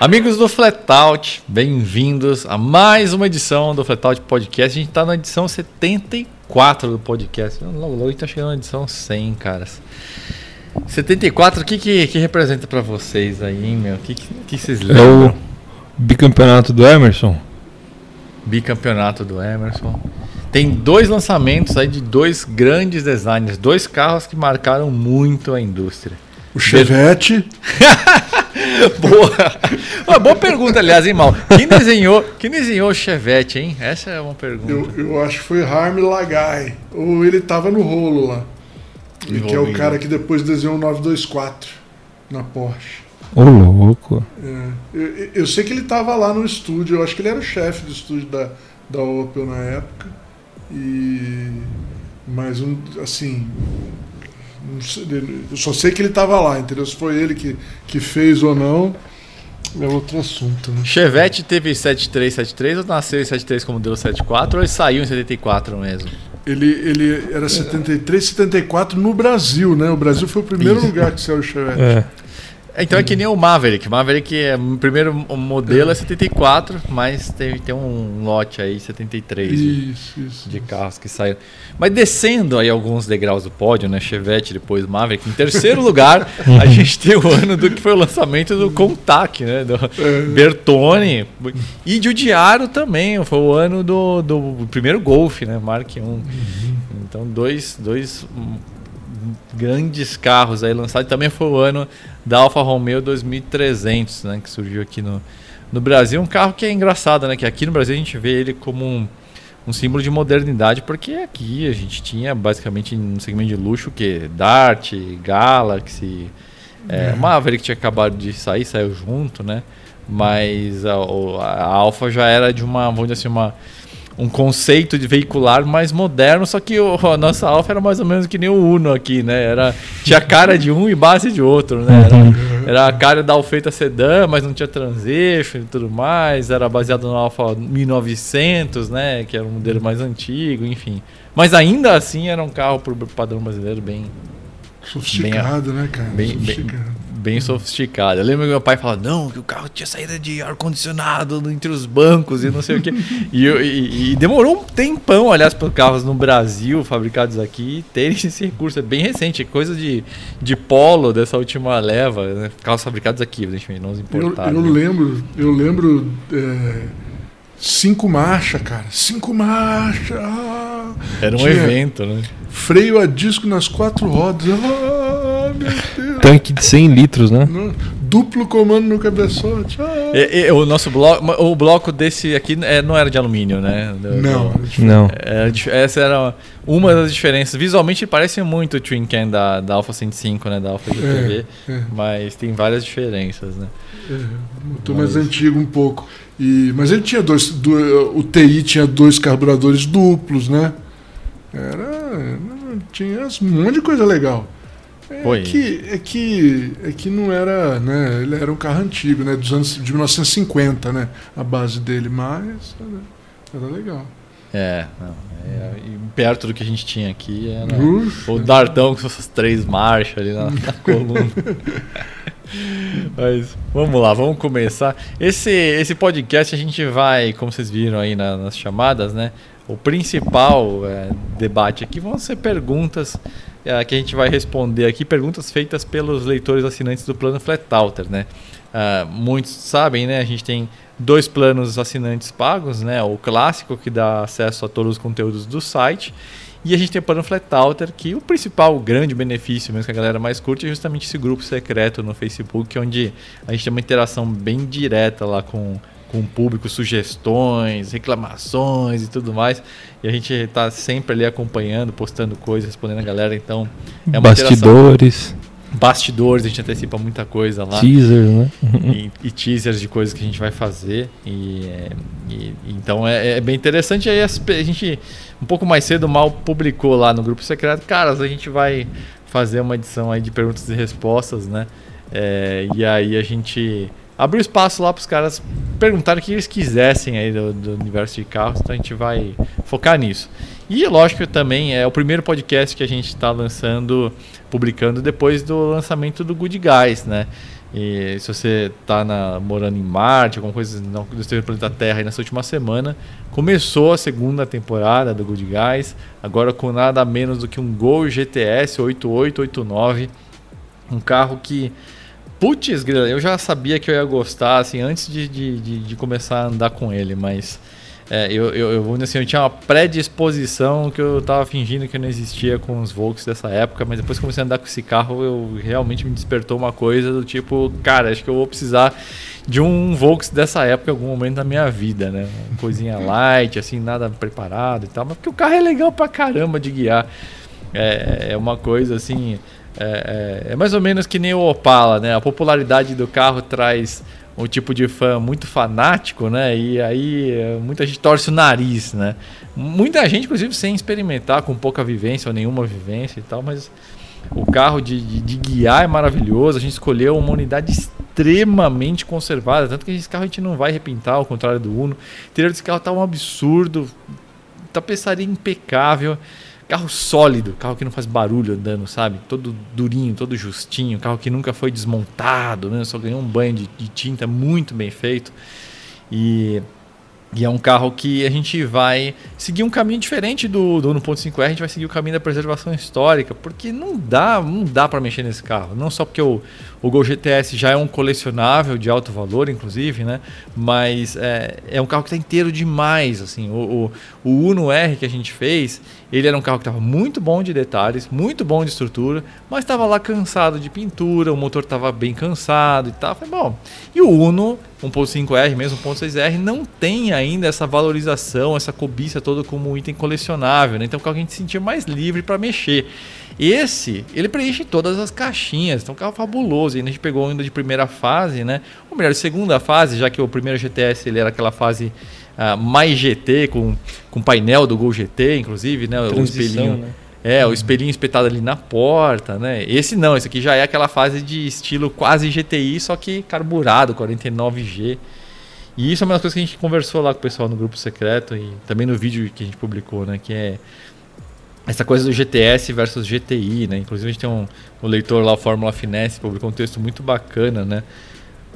Amigos do Flatout, bem-vindos a mais uma edição do Flatout Podcast. A gente está na edição 74 do podcast. Logo, logo a gente está chegando na edição 100, caras. 74, o que, que, que representa para vocês aí, meu? O que, que, que vocês lembram? É o bicampeonato do Emerson. Bicampeonato do Emerson. Tem dois lançamentos aí de dois grandes designers, dois carros que marcaram muito a indústria. O Chevette. boa. Uma boa pergunta, aliás, hein, Mal? Quem desenhou, quem desenhou o Chevette, hein? Essa é uma pergunta. Eu, eu acho que foi Harm Lagai. Ou ele tava no rolo lá. Ele que é o cara que depois desenhou o 924 na Porsche. Ô, louco. É, eu, eu sei que ele tava lá no estúdio, eu acho que ele era o chefe do estúdio da, da Opel na época. E. Mas, um, assim. Eu só sei que ele tava lá, entendeu? Se foi ele que, que fez ou não, é outro assunto, né? Chevette teve 7373 ou nasceu em 73 como deu 74 ou ele saiu em 74 mesmo? Ele, ele era 73, 74 no Brasil, né? O Brasil foi o primeiro lugar que saiu o Chevette. É. Então é que nem o Maverick. Maverick, é, o primeiro modelo é 74, mas teve, tem um lote aí, 73 de, Isso, isso. de carros que saíram. Mas descendo aí alguns degraus do pódio, né? Chevette, depois Maverick. Em terceiro lugar, a gente tem o ano do que foi o lançamento do Contact, né? Do É. Bertone. E de Udiaro também. Foi o ano do, do primeiro Golf, né? Mark 1. Então, dois, dois hum, grandes carros aí lançados. Também foi o ano da Alfa Romeo 2300, né? Que surgiu aqui no, no Brasil. Um carro que é engraçado, né? Que aqui no Brasil a gente vê ele como um, um símbolo de modernidade, porque aqui a gente tinha basicamente no segmento de luxo o quê? Dart, Galaxy, é, Maverick tinha acabado de sair, saiu junto, né? Mas a, a Alfa já era de uma, vamos dizer assim, uma, um conceito de veicular mais moderno, só que o- a nossa Alfa era mais ou menos que nem o Uno aqui, né? Era, tinha cara de um e base de outro, né? Era, era a cara da Alfeita Sedan, mas não tinha transition e tudo mais. Era baseado no Alfa 1900, né? Que era um modelo mais antigo, enfim. Mas ainda assim era um carro pro padrão brasileiro bem, Sofisticado, né, cara? bem, bem, Sofisticado. bem sofisticado. Eu lembro que meu pai falava, não, que o carro tinha saída de ar-condicionado entre os bancos e não sei o quê. E, eu- e- e demorou um tempão, aliás, para os carros no Brasil, fabricados aqui, terem esse recurso. É bem recente, é coisa de, de polo dessa última leva, né? Carros fabricados aqui, evidentemente, não os Eu, importados. eu né? lembro, eu lembro. é, cinco marcha, cara. Cinco marcha. ah, Era um tinha evento, né? Freio a disco nas quatro rodas. Ah. Tanque de 100 litros, né? Duplo comando no cabeçote. Ah. E- e o nosso bloco, o bloco desse aqui é, não era de alumínio, né? Não, Não. Era dif- essa era uma das diferenças. Visualmente parece muito o Twin Can da, da Alpha 105, né? Da Alpha GTV, é. mas tem várias diferenças, né? motor mais antigo um pouco. E, mas ele tinha dois. do- o TI tinha dois carburadores duplos, né? Era. Tinha um monte de coisa legal. É Foi. que, é que é que não era, né? Ele era um carro antigo, né? Dos anos de 1950, né? A base dele, mas era, era legal. É, não, é, perto do que a gente tinha aqui era Ufa. o Dartão com essas três marchas ali na, na coluna. Mas vamos lá, vamos começar. Esse, esse podcast a gente vai, como vocês viram aí na- nas chamadas, né? O principal é, debate aqui vão ser perguntas é, que a gente vai responder aqui, perguntas feitas pelos leitores assinantes do plano Flatalter, né? Ah, muitos sabem, né? A gente tem dois planos assinantes pagos, né? O clássico que dá acesso a todos os conteúdos do site e a gente tem o plano Flatalter, que o principal o grande benefício mesmo que a galera mais curte é justamente esse grupo secreto no Facebook, onde a gente tem uma interação bem direta lá com, com o público, sugestões, reclamações e tudo mais. E a gente está sempre ali acompanhando, postando coisas, respondendo a galera, então é uma interação. Bastidores, Bastidores, a gente antecipa muita coisa lá teaser, né? e, e teasers de coisas que a gente vai fazer. E, e- então é, é bem interessante. Aí a gente, um pouco mais cedo, mal publicou lá no grupo secreto. Caras, a gente vai fazer uma edição aí de perguntas e respostas, né? É, e aí a gente abriu espaço lá para os caras perguntarem o que eles quisessem aí do, do universo de carros. Então a gente vai focar nisso. E lógico também é o primeiro podcast que a gente está lançando, publicando depois do lançamento do Good Guys, né? E se você está morando em Marte, alguma coisa não esteve no planeta Terra nessa última semana, começou a segunda temporada do Good Guys, agora com nada menos do que um Gol GTS 8889, um carro que Putz, eu já sabia que eu ia gostar assim antes de, de, de, de começar a andar com ele, mas é, eu, eu, eu, assim, eu tinha uma predisposição que eu tava fingindo que não existia com os Volks dessa época, mas depois que comecei a andar com esse carro, eu realmente me despertou uma coisa do tipo, cara, acho que eu vou precisar de um Volks dessa época em algum momento da minha vida, né? Uma coisinha light, assim, nada preparado e tal, mas porque o carro é legal pra caramba de guiar. É, é uma coisa assim. É, é, é mais ou menos que nem o Opala, né? A popularidade do carro traz um tipo de fã muito fanático, né? E aí eh, muita gente torce o nariz, né? Muita gente, inclusive, sem experimentar, com pouca vivência ou nenhuma vivência e tal, mas o carro de, de, de guiar é maravilhoso. A gente escolheu uma unidade extremamente conservada, tanto que esse carro a gente não vai repintar, ao contrário do Uno. O interior desse carro tá um absurdo, tapeçaria impecável. Carro sólido, carro que não faz barulho andando, sabe? Todo durinho, todo justinho, carro que nunca foi desmontado, né? Só ganhou um banho de, de tinta muito bem feito. E e é um carro que a gente vai seguir um caminho diferente do, do 1.5R, a gente vai seguir o caminho da preservação histórica, porque não dá, não dá para mexer nesse carro. Não só porque o, o Gol GTS já é um colecionável de alto valor, inclusive, né? Mas é, é um carro que está inteiro demais. Assim, o, o, o Uno R que a gente fez, ele era um carro que estava muito bom de detalhes, muito bom de estrutura, mas estava lá cansado de pintura, o motor estava bem cansado e tal. Foi bom. E o Uno 1.5R, mesmo 1.6R, não tem ainda essa valorização, essa cobiça toda como um item colecionável. Né? Então o carro que a gente se sentia mais livre para mexer. Esse, ele preenche todas as caixinhas, então é um carro fabuloso. E a gente pegou ainda de primeira fase, né? Ou melhor, segunda fase, já que o primeiro GTS ele era aquela fase uh, mais GT, com, com painel do Gol GT, inclusive, né? Transição, o espelhinho. Né? É, o espelhinho espetado ali na porta, né? Esse não, esse aqui já é aquela fase de estilo quase GTI, só que carburado, 49G. E isso é uma das coisas que a gente conversou lá com o pessoal no grupo secreto e também no vídeo que a gente publicou, né? Que é essa coisa do GTS versus GTI, né? Inclusive a gente tem um, um leitor lá, o Fórmula Finesse, publicou um texto muito bacana, né?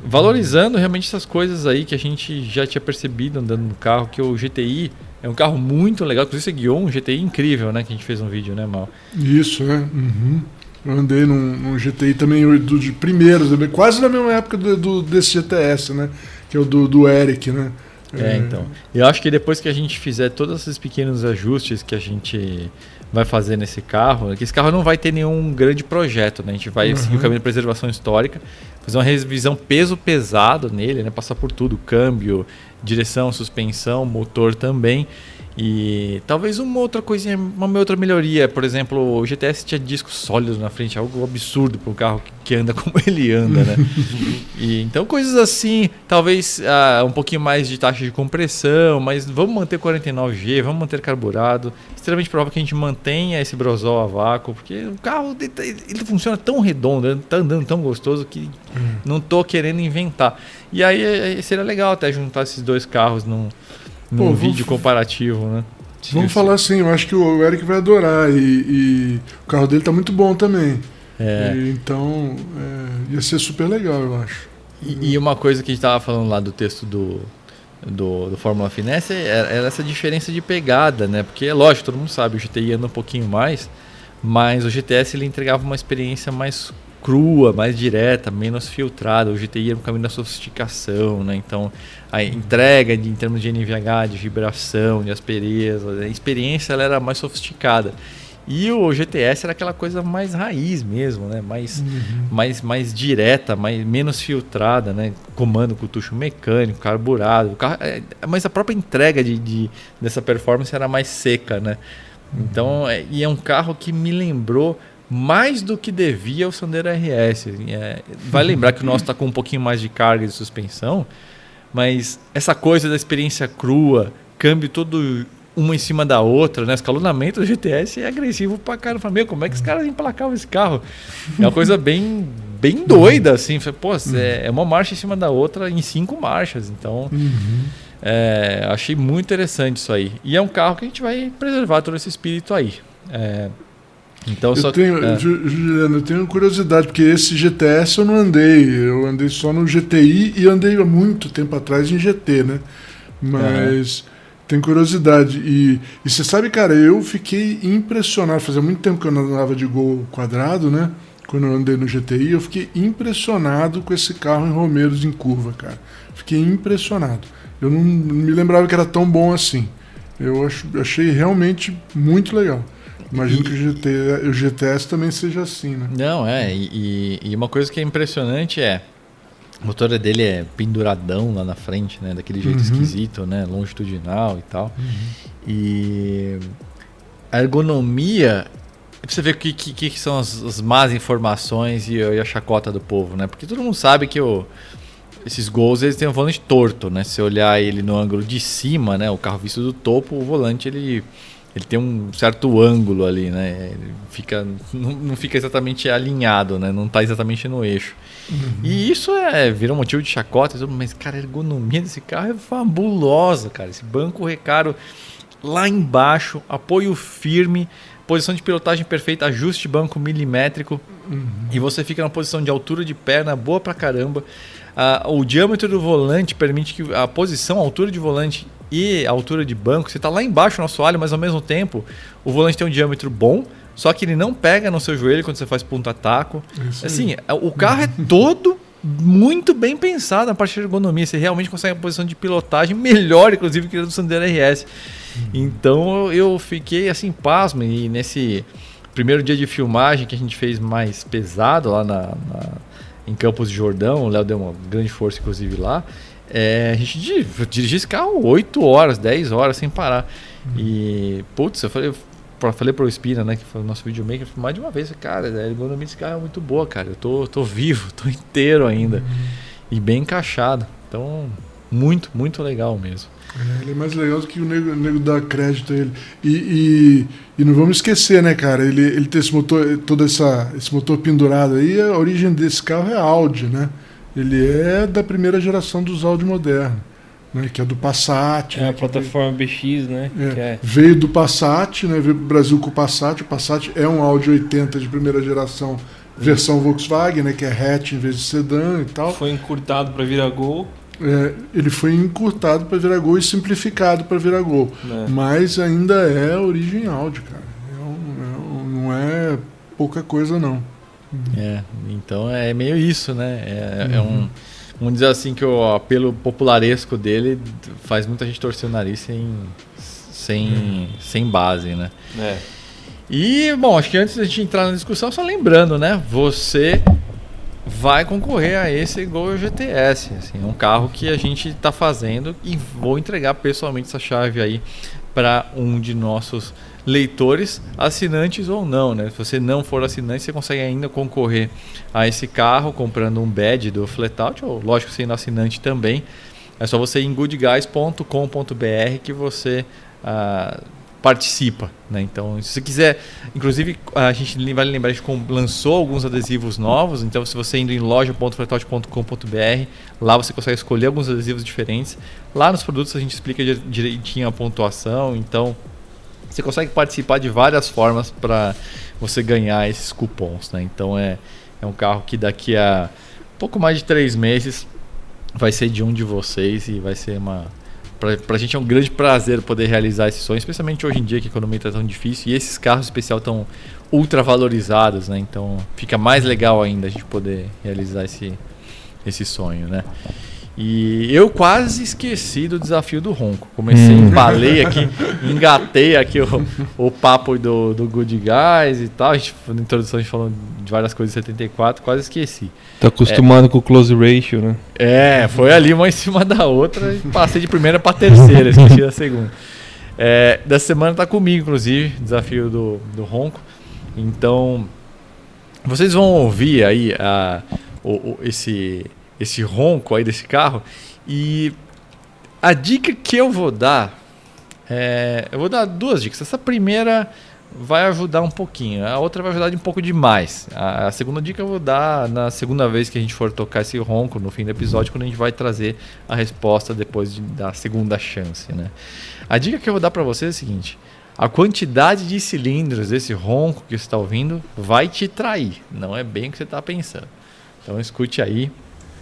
Valorizando realmente essas coisas aí que a gente já tinha percebido andando no carro, que o GTI é um carro muito legal. Inclusive, você guiou um GTI incrível, né? Que a gente fez um vídeo, né, Mal? Isso, é. Uhum. Eu andei num, num, GTI também do, de primeiros, quase na mesma época do, do, desse GTS, né? Que é o do, do Eric, né? É, então. Eu acho que depois que a gente fizer todos esses pequenos ajustes que a gente vai fazer nesse carro, que esse carro não vai ter nenhum grande projeto, né? A gente vai uhum. seguir o caminho de preservação histórica, fazer uma revisão peso pesado nele, né? Passar por tudo, câmbio, direção, suspensão, motor também. E talvez uma outra coisinha, uma outra melhoria. Por exemplo, o GTS tinha discos sólidos na frente, algo absurdo para um carro que anda como ele anda, né? e, então coisas assim, talvez ah, um pouquinho mais de taxa de compressão, mas vamos manter 49G, vamos manter carburado. Extremamente provável que a gente mantenha esse brosol a vácuo, porque o carro ele, ele funciona tão redondo, ele tá andando tão gostoso que hum. não tô querendo inventar. E aí seria legal até juntar esses dois carros num num Pô, vídeo comparativo, né? Vamos falar assim, eu acho que o Eric vai adorar e, e o carro dele tá muito bom também. É. E, então, é, ia ser super legal, eu acho. E, e, uma coisa que a gente tava falando lá do texto do, do, do Fórmula Finesse era, era essa diferença de pegada, né? Porque, é lógico, todo mundo sabe, o GTI anda um pouquinho mais, mas o GTS ele entregava uma experiência mais crua, mais direta, menos filtrada. O GTI era um caminho da sofisticação, né? Então, a entrega de, em termos de NVH, de vibração, de aspereza, a experiência ela era mais sofisticada. E o GTS era aquela coisa mais raiz mesmo, né? Mais, uhum. mais, mais direta, mais, menos filtrada, né? Comando com tucho mecânico, carburado. Carro, é, mas a própria entrega de, de, dessa performance era mais seca, né? Então, é, e é um carro que me lembrou mais do que devia o Sandero RS. É, vai lembrar que o nosso está com um pouquinho mais de carga de suspensão, mas essa coisa da experiência crua, câmbio todo uma em cima da outra, né? Escalonamento do GTS é agressivo pra caramba. Meu, como é que os caras emplacavam esse carro? É uma coisa bem, bem doida, assim. Pô, é, é uma marcha em cima da outra em cinco marchas. Então, uhum. é, achei muito interessante isso aí. E é um carro que a gente vai preservar todo esse espírito aí. É, Então Eu só tenho, é. Ju- Juliano, eu tenho curiosidade, porque esse GTS eu não andei. Eu andei só no GTI e andei há muito tempo atrás em GT, né? Mas tenho curiosidade. E, e você sabe, cara, eu fiquei impressionado. Fazia muito tempo que eu não andava de gol quadrado, né? Quando eu andei no GTI, eu fiquei impressionado com esse carro em Romeiros em curva, cara. Fiquei impressionado. Eu não, não me lembrava que era tão bom assim. Eu acho, achei realmente muito legal. Imagino E- que o, GT, o GTS também seja assim, né? Não, é, e, e- uma coisa que é impressionante é. O motor dele é penduradão lá na frente, né? Daquele jeito Uhum. esquisito, né? Longitudinal e tal. E a ergonomia. Pra você ver o que, que, que são as, as más informações e, e a chacota do povo, né? Porque todo mundo sabe que o, esses gols eles têm um volante torto, né? Se você olhar ele no ângulo de cima, né? O carro visto do topo, o volante ele, ele tem um certo ângulo ali, né? Ele fica, não, não fica exatamente alinhado, né? Não tá exatamente no eixo. E isso é vira um motivo de chacota, mas cara, a ergonomia desse carro é fabulosa, cara. Esse banco recaro lá embaixo, apoio firme, posição de pilotagem perfeita, ajuste banco milimétrico e você fica numa posição de altura de perna boa pra caramba. Ah, o diâmetro do volante permite que a posição, a altura de volante e a altura de banco, você está lá embaixo no assoalho, mas ao mesmo tempo o volante tem um diâmetro bom, só que ele não pega no seu joelho quando você faz ponta-taco. Assim, o carro é todo muito bem pensado na parte de ergonomia. Você realmente consegue uma posição de pilotagem melhor, inclusive, que a do Sandero RS. Então eu fiquei assim, pasmo. E nesse primeiro dia de filmagem que a gente fez mais pesado lá na, na- em Campos de Jordão, o Léo deu uma grande força, inclusive, lá. É, a gente di- dirigiu esse carro 8 horas, 10 horas sem parar. E, putz, eu falei, eu falei pro Espina, né, que foi o nosso videomaker, mais de uma vez, cara, a ergonomia desse carro é muito boa, cara. Eu tô, tô vivo, tô inteiro ainda. E bem encaixado. Então, muito, muito legal mesmo. É, ele é mais legal do que o nego, o nego dá crédito a ele. E, e, e não vamos esquecer, né, cara? Ele, ele tem esse motor, todo essa, esse motor pendurado aí, a origem desse carro é Audi, né? Ele é da primeira geração dos Audi modernos, né? Que é do Passat. É né, a plataforma BX, né? É, é. Veio do Passat, né? Veio pro Brasil com o Passat. O Passat é um Audi 80 de primeira geração, versão Volkswagen, né? Que é hatch em vez de sedã e tal. Foi encurtado para virar gol. É, ele foi encurtado para virar gol e simplificado para virar gol. Né? Mas ainda é origem Audi, cara. É é não é pouca coisa, não. É, então é meio isso, né? É, é Uhum. um. Vamos dizer assim que o apelo popularesco dele faz muita gente torcer o nariz sem, sem, sem base, né? É. E, bom, acho que antes da gente entrar na discussão, só lembrando, né? Você vai concorrer a esse Gol GTS. Assim, é um carro que a gente está fazendo e vou entregar pessoalmente essa chave aí para um de nossos leitores, assinantes ou não, né? Se você não for assinante, você consegue ainda concorrer a esse carro comprando um badge do Flatout, ou lógico, sendo assinante também. É só você ir em goodguys.com.br que você ah, participa, né? Então, se você quiser, inclusive a gente vale lembrar a gente lançou alguns adesivos novos, então se você indo em loja.flatout.com.br, lá você consegue escolher alguns adesivos diferentes. Lá nos produtos a gente explica di- direitinho a pontuação, então você consegue participar de várias formas para você ganhar esses cupons, né? Então é, é um carro que daqui a pouco mais de três meses vai ser de um de vocês e vai ser uma pra, pra gente é um grande prazer poder realizar esse sonho, especialmente hoje em dia que a economia está tão difícil e esses carros especial tão ultra valorizados, né? Então fica mais legal ainda a gente poder realizar esse esse sonho, né? E eu quase esqueci do desafio do ronco. Comecei, Hum. embalei aqui, engatei aqui o, o papo do, do Good Guys e tal. A gente, na introdução a gente falou de várias coisas de 74, quase esqueci. Tá acostumado com o close ratio, né? É, foi ali uma em cima da outra e passei de primeira para terceira, esqueci da segunda. É, dessa semana tá comigo, inclusive, desafio do, do Ronco. Então, vocês vão ouvir aí a, o, o- esse, esse ronco aí desse carro. E a dica que eu vou dar, é, eu vou dar duas dicas. Essa primeira vai ajudar um pouquinho, a outra vai ajudar um pouco demais. A, a segunda dica eu vou dar na segunda vez que a gente for tocar esse ronco no fim do episódio, quando a gente vai trazer a resposta depois de- da segunda chance, né? A dica que eu vou dar para vocês é a seguinte: a quantidade de cilindros desse ronco que você está ouvindo vai te trair. Não é bem o que você está pensando. Então escute aí.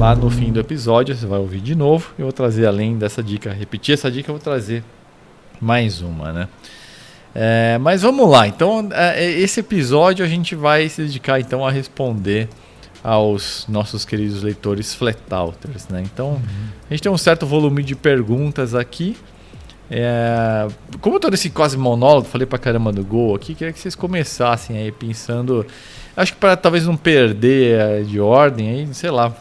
lá no fim do episódio você vai ouvir de novo. Eu vou trazer além dessa dica, repetir essa dica, eu vou trazer mais uma, né? É, mas vamos lá. Então, é, esse episódio a gente vai se dedicar então a responder aos nossos queridos leitores Flatalters, né? Então, a gente tem um certo volume de perguntas aqui. É, como todo esse quase monólogo, falei pra caramba do Gol aqui, queria que vocês começassem aí pensando. Acho que para talvez não perder é, de ordem aí, sei lá.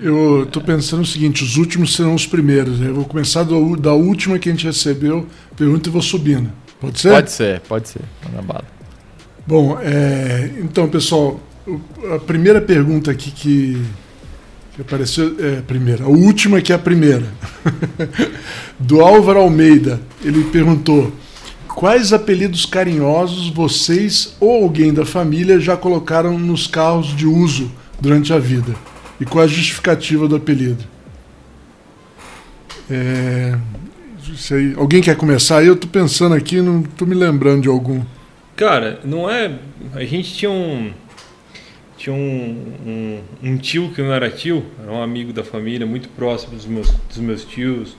Eu tô pensando o seguinte: os últimos serão os primeiros. né? Eu vou começar do- da última que a gente recebeu, pergunta e vou subindo. Pode ser? Pode ser, pode ser. Manda bala. Bom, é, então, pessoal, a primeira pergunta aqui que, que apareceu é a primeira. A última que é a primeira. Do Álvaro Almeida. Ele perguntou: Quais apelidos carinhosos vocês ou alguém da família já colocaram nos carros de uso durante a vida? E qual a justificativa do apelido? É, aí. Alguém quer começar? Eu tô pensando aqui, não tô me lembrando de algum. Cara, não é. A gente tinha um. Tinha um, um, um tio que não era tio, era um amigo da família, muito próximo dos meus, dos meus tios.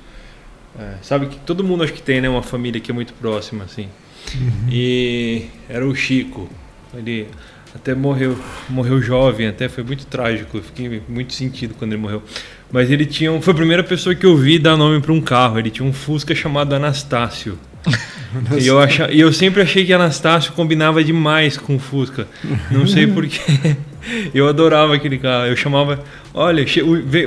É, sabe que todo mundo acho que tem, né? Uma família que é muito próxima, assim. E era o Chico. Ele até morreu, morreu jovem, até foi muito trágico. Eu fiquei muito sentido quando ele morreu. Mas ele tinha, um- foi a primeira pessoa que eu vi dar nome para um carro. Ele tinha um Fusca chamado Anastácio. E eu, acha, e eu sempre achei que Anastácio combinava demais com o Fusca. Não sei porquê. Eu adorava aquele carro. Eu chamava. Olha,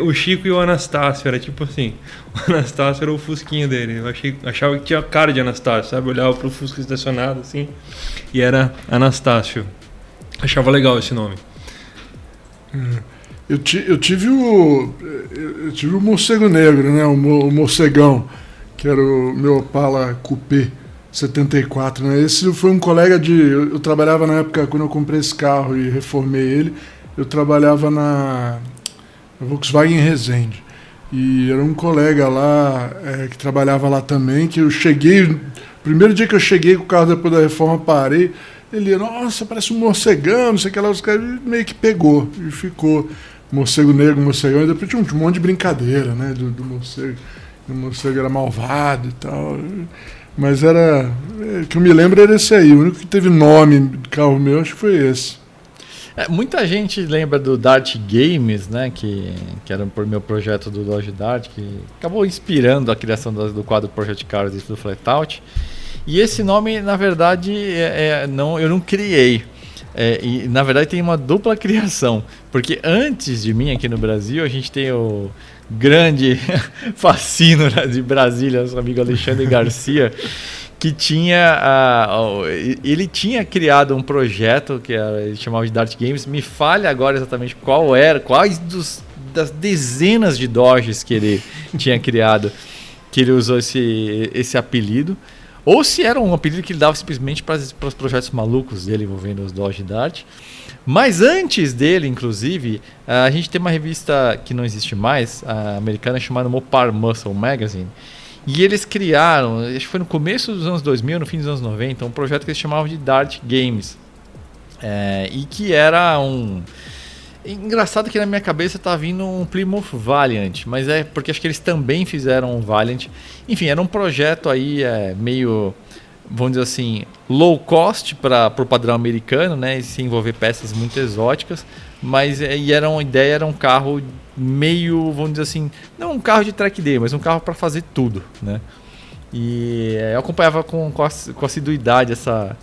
o Chico e o Anastácio. Era tipo assim. O Anastácio era o Fusquinho dele. Eu achei, achava que tinha cara de Anastácio, sabe? Eu olhava pro Fusca estacionado assim. E era Anastácio. Achava legal esse nome. Eu, ti- eu tive o. Eu tive o morcego negro, né? O, o morcegão, que era o meu Opala Coupé 74, né? Esse foi um colega de. Eu, eu trabalhava na época, quando eu comprei esse carro e reformei ele, eu trabalhava na, na Volkswagen Resende. E era um colega lá, é, que trabalhava lá também, que eu cheguei. Primeiro dia que eu cheguei com o carro depois da reforma, parei. Ele, nossa, parece um morcegão, não sei o que lá, os caras meio que pegou e ficou morcego negro, morcegão, e depois tinha um monte de brincadeira, né, do, do morcego, o morcego era malvado e tal, mas era, é, que eu me lembro era esse aí, o único que teve nome de carro meu, acho que foi esse. É, muita gente lembra do Dart Games, né? Que, que era por meu projeto do Dodge Dart, que acabou inspirando a criação do, do quadro Project Cars e do Flatout. E esse nome, na verdade, é, é- não, eu não criei. É, e na verdade tem uma dupla criação. Porque antes de mim aqui no Brasil, a gente tem o grande fascino de Brasília, nosso amigo Alexandre Garcia, que tinha. ah, o- ele tinha criado um projeto que era- ele chamava de Dart Games. Me fale agora exatamente qual era, quais dos, das dezenas de Dodges que ele tinha criado que ele usou esse, esse apelido. Ou se era um apelido que ele dava simplesmente para os projetos malucos dele envolvendo os Dodge Dart. Mas antes dele, inclusive, a gente tem uma revista que não existe mais, americana, chamada Mopar Muscle Magazine. E eles criaram, acho que foi no começo dos anos 2000, no fim dos anos 90, um projeto que eles chamavam de Dart Games. É, e que era um. Engraçado que na minha cabeça tá vindo um Plymouth Valiant, mas é porque acho que eles também fizeram um Valiant. Enfim, era um projeto aí é, meio, vamos dizer assim, low cost para o padrão americano, né? E se envolver peças muito exóticas, mas é, e era uma ideia, era um carro meio, vamos dizer assim, não um carro de track day, mas um carro para fazer tudo, né? E é, eu acompanhava com, com, ass- com assiduidade essa,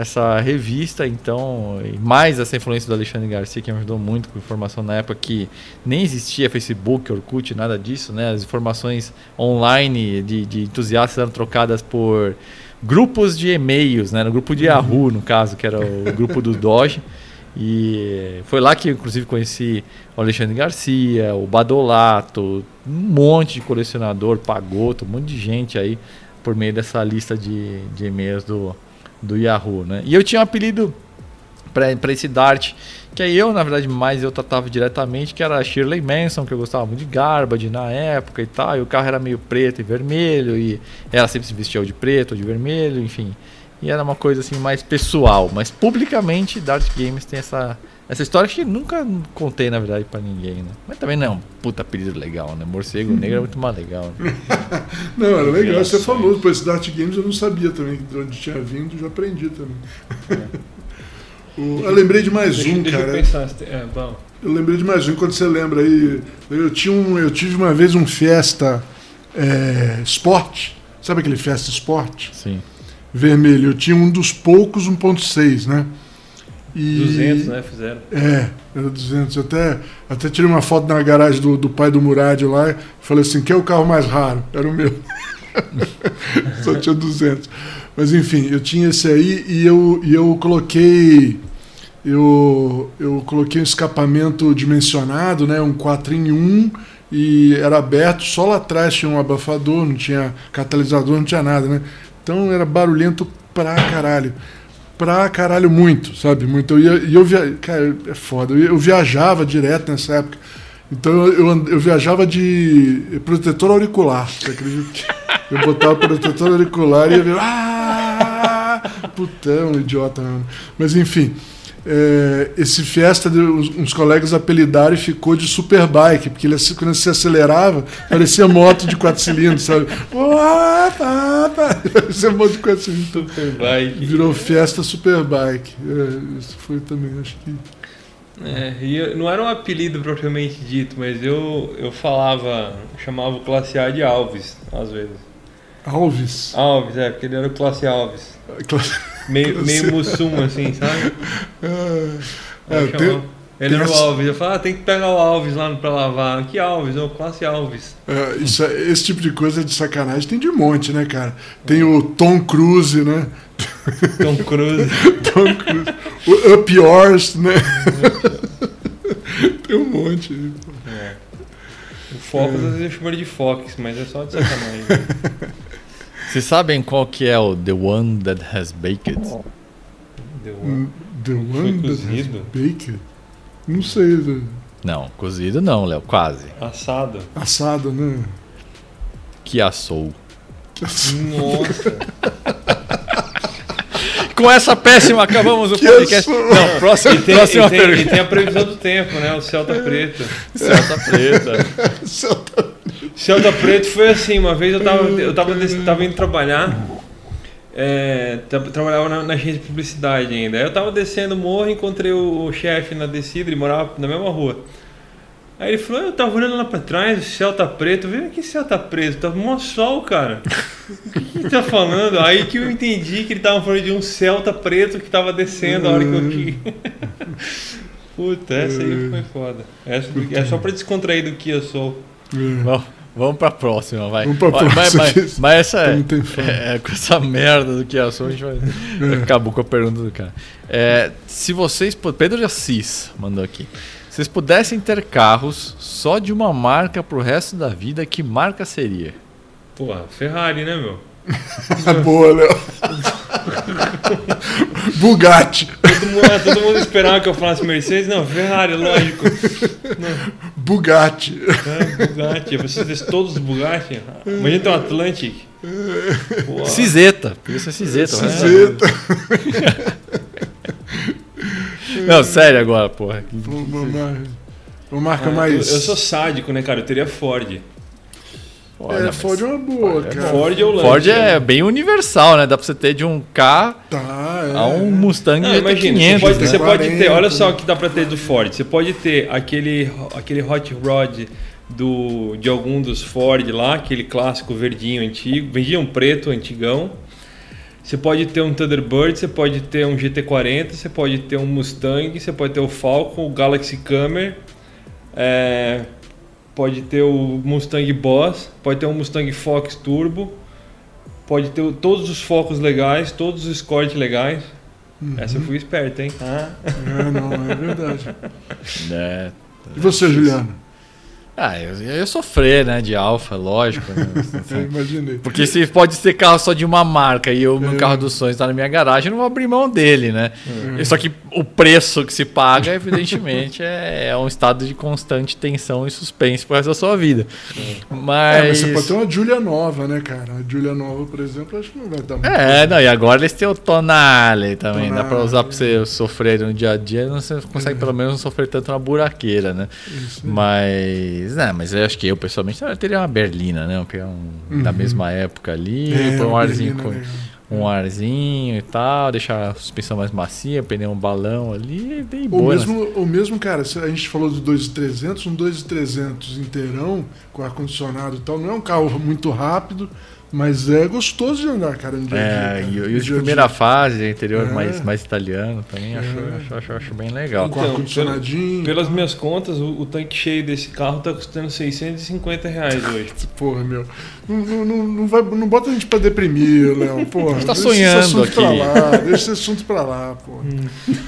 essa revista, então, e mais essa influência do Alexandre Garcia, que me ajudou muito com informação na época que nem existia Facebook, Orkut, nada disso, né? As informações online de, de entusiastas eram trocadas por, grupos de e-mails, né? No grupo de Yahoo, no caso, que era o grupo do Doge. E foi lá que, inclusive, conheci o Alexandre Garcia, o Badolato, um monte de colecionador, Pagoto, um monte de gente aí por meio dessa lista de, de e-mails do, do Yahoo, né? E eu tinha um apelido para esse Dart, que aí eu, na verdade, mais eu tratava diretamente, que era Shirley Manson, que eu gostava muito de Garbage na época e tal, e o carro era meio preto e vermelho, e ela sempre se vestia de preto ou de vermelho, enfim. E era uma coisa assim mais pessoal, mas publicamente Dart Games tem essa essa história que nunca contei, na verdade, para ninguém, né? Mas também não é um puta apelido legal, né? Morcego negro é muito mais legal. Né? não, era legal, você falou, depois esse Dart Games eu não sabia também de onde tinha vindo, já aprendi também. É. O, eu lembrei de mais deixa, um, deixa cara. Eu, pensar, é, bom. eu lembrei de mais um, quando você lembra aí. Eu, tinha um, eu tive uma vez um Fiesta é, Sport. Sabe aquele Fiesta Sport? Sim. Vermelho. Eu tinha um dos poucos 1.6, né? E, 200, né? Fizeram. É, era 200. Eu até, até tirei uma foto na garagem do, do pai do Murad lá e falei assim: que é o carro mais raro? Era o meu. Só tinha 200. Mas enfim, eu tinha esse aí e eu, e eu coloquei eu, eu coloquei um escapamento dimensionado, né, um 4 em 1 e era aberto, só lá atrás tinha um abafador, não tinha catalisador, não tinha nada, né? Então era barulhento pra caralho. Pra caralho muito, sabe? Muito. E eu, eu via... Cara, é foda. Eu, eu viajava direto nessa época. Então eu, eu, eu viajava de protetor auricular, você acredita? Eu botava protetor auricular e ia ver. Ah! Putão, idiota mesmo. Mas enfim é, esse Fiesta, uns, uns, colegas apelidaram e ficou de Superbike, porque ele, quando ele se acelerava, parecia moto de quatro cilindros, sabe? parecia moto de quatro cilindros. Superbike. Virou Fiesta Superbike. É, isso foi também, acho que. É, e não era um apelido propriamente dito, mas eu, eu falava, chamava o classe A de Alves, às vezes. Alves? Alves, é, porque ele era o classe Alves. Classe meio, meio mussum, assim, sabe? É, tem, ele era o Alves. Eu falava, ah, tem que pegar o Alves lá pra lavar. Que Alves? É o classe Alves. É, isso, esse tipo de coisa de sacanagem tem de monte, né, cara? Tem o Tom Cruise, né? Tom Cruise. Tom Cruise. O Up Yours, né? tem um monte. É. O Focus, é. às vezes eu chamo ele de Fox, mas é só de sacanagem. Vocês sabem qual que é o The One That Has Baked? The One, the one That Has Baked? Não sei, velho. Não, cozido não, Léo, quase. Assado. Assado, né? Que assou. Nossa. Com essa péssima acabamos o podcast. Não, próxima, e tem, próxima e tem, pergunta. E tem a previsão do tempo, né? O céu tá preto. Céu tá preto. céu tá Celta Preto foi assim, uma vez eu tava, eu tava, tava indo trabalhar, é, trabalhava na, na, agência de publicidade ainda. Aí eu tava descendo o morro, encontrei o, o chefe na descida, ele morava na mesma rua. Aí ele falou, eu tava olhando lá pra trás, o céu tá preto. Eu falei, que céu tá preto? Tá mó sol, cara. O que, que ele tá falando? Aí que eu entendi que ele tava falando de um Celta preto que tava descendo a hora que eu vi. Puta, essa aí foi foda. Essa, é só pra descontrair do que eu sou. Bom. Vamos pra próxima, vai. Vamos pra próxima. Mas, mas, mas essa é, é, com essa merda do que é assunto, a gente vai. É. Acabou com a pergunta do cara. É, se vocês. Pedro de Assis mandou aqui. Se vocês pudessem ter carros só de uma marca pro resto da vida, que marca seria? Porra, Ferrari, né, meu? Boa, Léo. Bugatti. Todo mundo, todo mundo esperava que eu falasse Mercedes. Não, Ferrari, lógico. Não. Bugatti. É, Bugatti. Eu preciso de todos os Bugatti. Imagina ter um Atlantic. Ciseta. Isso é Ciseta. Ciseta. Não, sério agora, porra. Uma marca ah, mais. Eu, eu sou sádico, né, cara? Eu teria Ford. Olha, é, Ford é uma boa, cara. Ford é o Ford é bem universal, né? Dá pra você ter de um K tá, é. a um Mustang Não, imagina, 500. Você pode, né? você pode ter, olha só o que dá pra ter do Ford. Você pode ter aquele, aquele hot rod do, de algum dos Ford lá, aquele clássico verdinho antigo, verdinho preto antigão. Você pode ter um Thunderbird, você pode ter um GT40, você pode ter um Mustang, você pode ter o Falcon, o Galaxy Camera. É, pode ter o Mustang Boss, pode ter um Mustang Fox Turbo, pode ter todos os focos legais, todos os cortes legais. Uhum. Essa eu fui esperto, hein? Ah. É, não, é verdade. É. E você, Juliano? Ah, eu ia sofrer, né? De alfa, lógico. né? Eu imaginei. Porque se pode ser carro só de uma marca e o meu É. carro dos sonhos está na minha garagem, eu não vou abrir mão dele, né? É. Só que o preço que se paga, evidentemente, é, é um estado de constante tensão e suspense pro resto da sua vida. É, mas Mas. você pode ter uma Julia nova, né, cara? A Julia nova, por exemplo, acho que não vai dar muito. É, não, e agora eles têm o Tonale também. Dá pra Tonale. usar pra você sofrer no dia a dia, você consegue É. pelo menos não sofrer tanto na buraqueira, né? Isso. Mas, né, mas eu acho que eu pessoalmente eu teria uma berlina, né? Pegar um, da Uhum. mesma época ali, É, um arzinho berlina com, legal. um arzinho e tal, deixar a suspensão mais macia, pneu um balão ali, bem boa. né? mesmo, ou mesmo, cara, a gente falou do 2.300, um 2.300 inteirão, com ar-condicionado e tal, não é um carro muito rápido, mas é gostoso de andar, cara, no dia dia. É, cara. e, e os dia de a primeira dia. fase, interior É. mais, mais italiano também, acho, É. acho, acho, acho bem legal. Com Então, ar-condicionadinho. Pelas minhas contas, o, o tanque cheio desse carro tá custando 650 reais hoje. Porra, meu. Não, não, não, vai, não bota a gente pra deprimir, Léo. Porra. A gente tá deixa esse sonhando assunto Pra aqui. lá, deixa esse assunto pra lá, porra.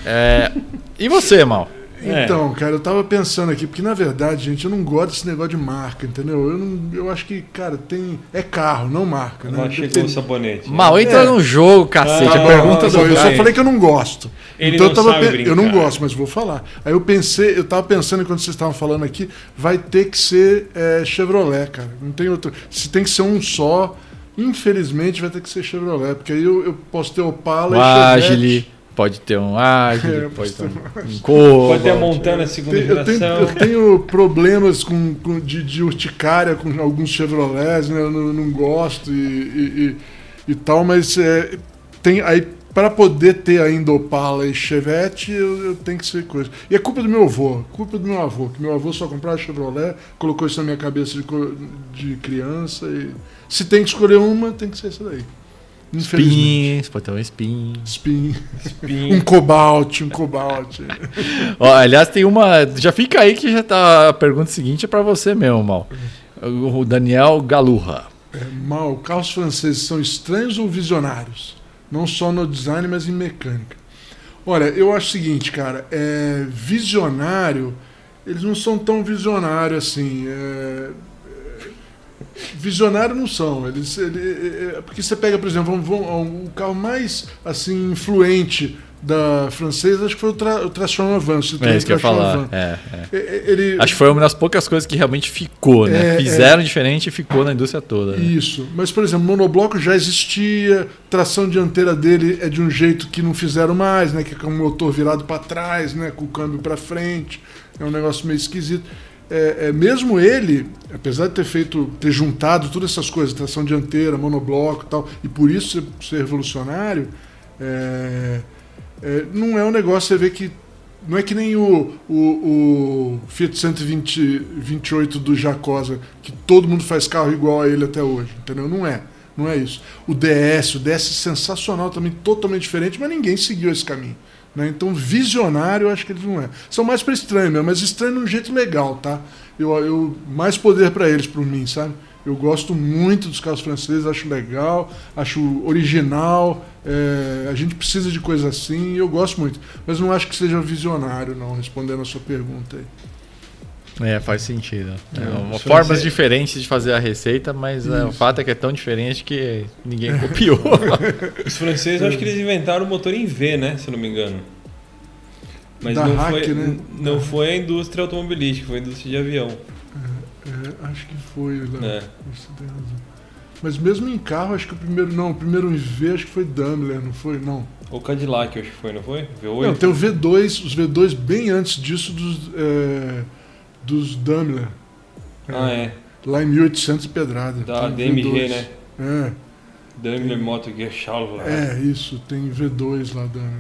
É, e você, Mal? É. Então, cara, eu tava pensando aqui, porque na verdade, gente, eu não gosto desse negócio de marca, entendeu? Eu, não, eu acho que, cara, tem. É carro, não marca, né? Lá chegou Depende- o sabonete. né? Mal, entra É. no jogo, cacete. Ah, a pergunta não, do eu só falei que eu não gosto. Ele então não eu tava pe- eu não gosto, mas vou falar. Aí eu pensei, eu tava pensando enquanto vocês estavam falando aqui, vai ter que ser é, Chevrolet, cara. Não tem outro. Se tem que ser um só, infelizmente vai ter que ser Chevrolet, porque aí eu, eu posso ter Opala Um e Chevette. Agile, pode ter um Agile, É, pode ter um, um. Pode ter a Montana segunda Tem- eu, tenho, geração. eu tenho problemas com, com- de, de urticária com alguns Chevrolets, né? Eu não, não gosto e, e, e- e tal, mas é, tem aí para poder ter ainda Opala e Chevette, eu, eu tenho que ser coisa. E é culpa do meu avô, culpa do meu avô, que meu avô só comprava Chevrolet, colocou isso na minha cabeça de, de criança e se tem que escolher uma, tem que ser essa daí. Spins, pode ter um spin. Spin. Spin. Um cobalt, um cobalt. Ó, aliás, tem uma. Já fica aí que já tá. A pergunta seguinte é pra você mesmo, Mal. O Daniel Galurra. É, mal, carros franceses são estranhos ou visionários? Não só no design, mas em mecânica. Olha, eu acho o seguinte, cara, é, visionário, eles não são tão visionários assim. é, visionário não são. Eles, ele- é, é, porque você pega, por exemplo, o carro mais assim influente da francesa, acho que foi o, tra, o Traction tem É isso que eu ia falar. É, é. É, é, Ele, Acho que foi uma das poucas coisas que realmente ficou, né? É, Fizeram diferente e ficou na indústria toda. né? Isso. Mas, por exemplo, monobloco já existia, tração dianteira dele é de um jeito que não fizeram mais, né? Que é com o motor virado para trás, né? Com o câmbio para frente. É um negócio meio esquisito. É, é, mesmo ele, apesar de ter feito, ter juntado todas essas coisas, tração dianteira, monobloco e tal, e por isso ser, ser revolucionário, é, é, não é um negócio você vê que não é que nem o, o, o Fiat 128 do Jacosa, que todo mundo faz carro igual a ele até hoje, entendeu? Não é. Não é isso. O DS, o DS é sensacional também, totalmente diferente, mas ninguém seguiu esse caminho. Né? Então, visionário, eu acho que eles não é. São mais para estranho mas estranho de um jeito legal, tá? Eu, eu mais poder para eles, por mim, sabe? Eu gosto muito dos carros franceses, acho legal, acho original. é, a gente precisa de coisa assim e eu gosto muito. Mas não acho que seja visionário, não, respondendo a sua pergunta aí. É, faz sentido. É, É, formas diferentes de fazer a receita, mas é, o fato é que é tão diferente que ninguém copiou. Os franceses, eu acho que eles inventaram o motor em V, né? Se eu não me engano. Mas Da não, Hack, foi, né? não foi a indústria automobilística, foi a indústria de avião. É, acho que foi, Léo. É. Mas mesmo em carro, acho que o primeiro. Não, o primeiro V acho que foi Daimler, não foi? Não. O Cadillac, acho que foi, não foi? V8? Não, tem o V2, os V2 bem antes disso dos, é, dos Daimler. Ah, é. Lá em 1800 e pedrada. Da Tem DMG, V2. né? É, Daimler Motor Geschalva. é, isso, tem V2 lá, Daimler.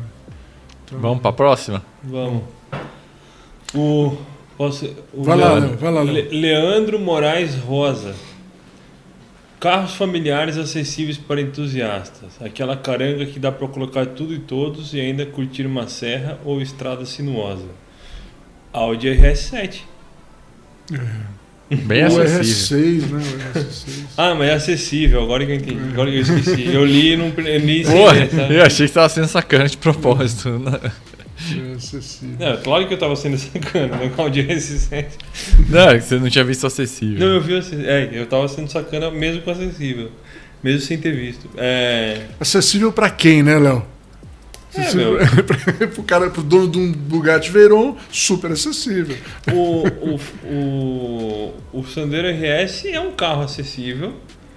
Então- Vamos pra próxima? Vamos. O. Posso, o Vai lá, Leandro, Léo, vai lá. Le- Leandro Moraes Rosa. Carros familiares acessíveis para entusiastas. Aquela caranga que dá para colocar tudo e todos e ainda curtir uma serra ou estrada sinuosa. Audi RS7. Bem o acessível. RS6, né? O RS6. Ah, mas é acessível, agora que eu entendi. Agora que eu esqueci. Eu li e não eu li sem ler, sabe? eu achei que tava sendo sacana de propósito. né? É acessível. Não, claro que eu tava sendo sacana, mas qual de resistência? Não, você não tinha visto acessível. Não, eu vi acessível. É, eu tava sendo sacana mesmo com acessível. Mesmo sem ter visto. É. Acessível pra quem, né, Léo? É, Acessível- meu. pro cara, pro dono de um Bugatti Veyron, super acessível. O, o, o, o Sandero RS é um carro acessível.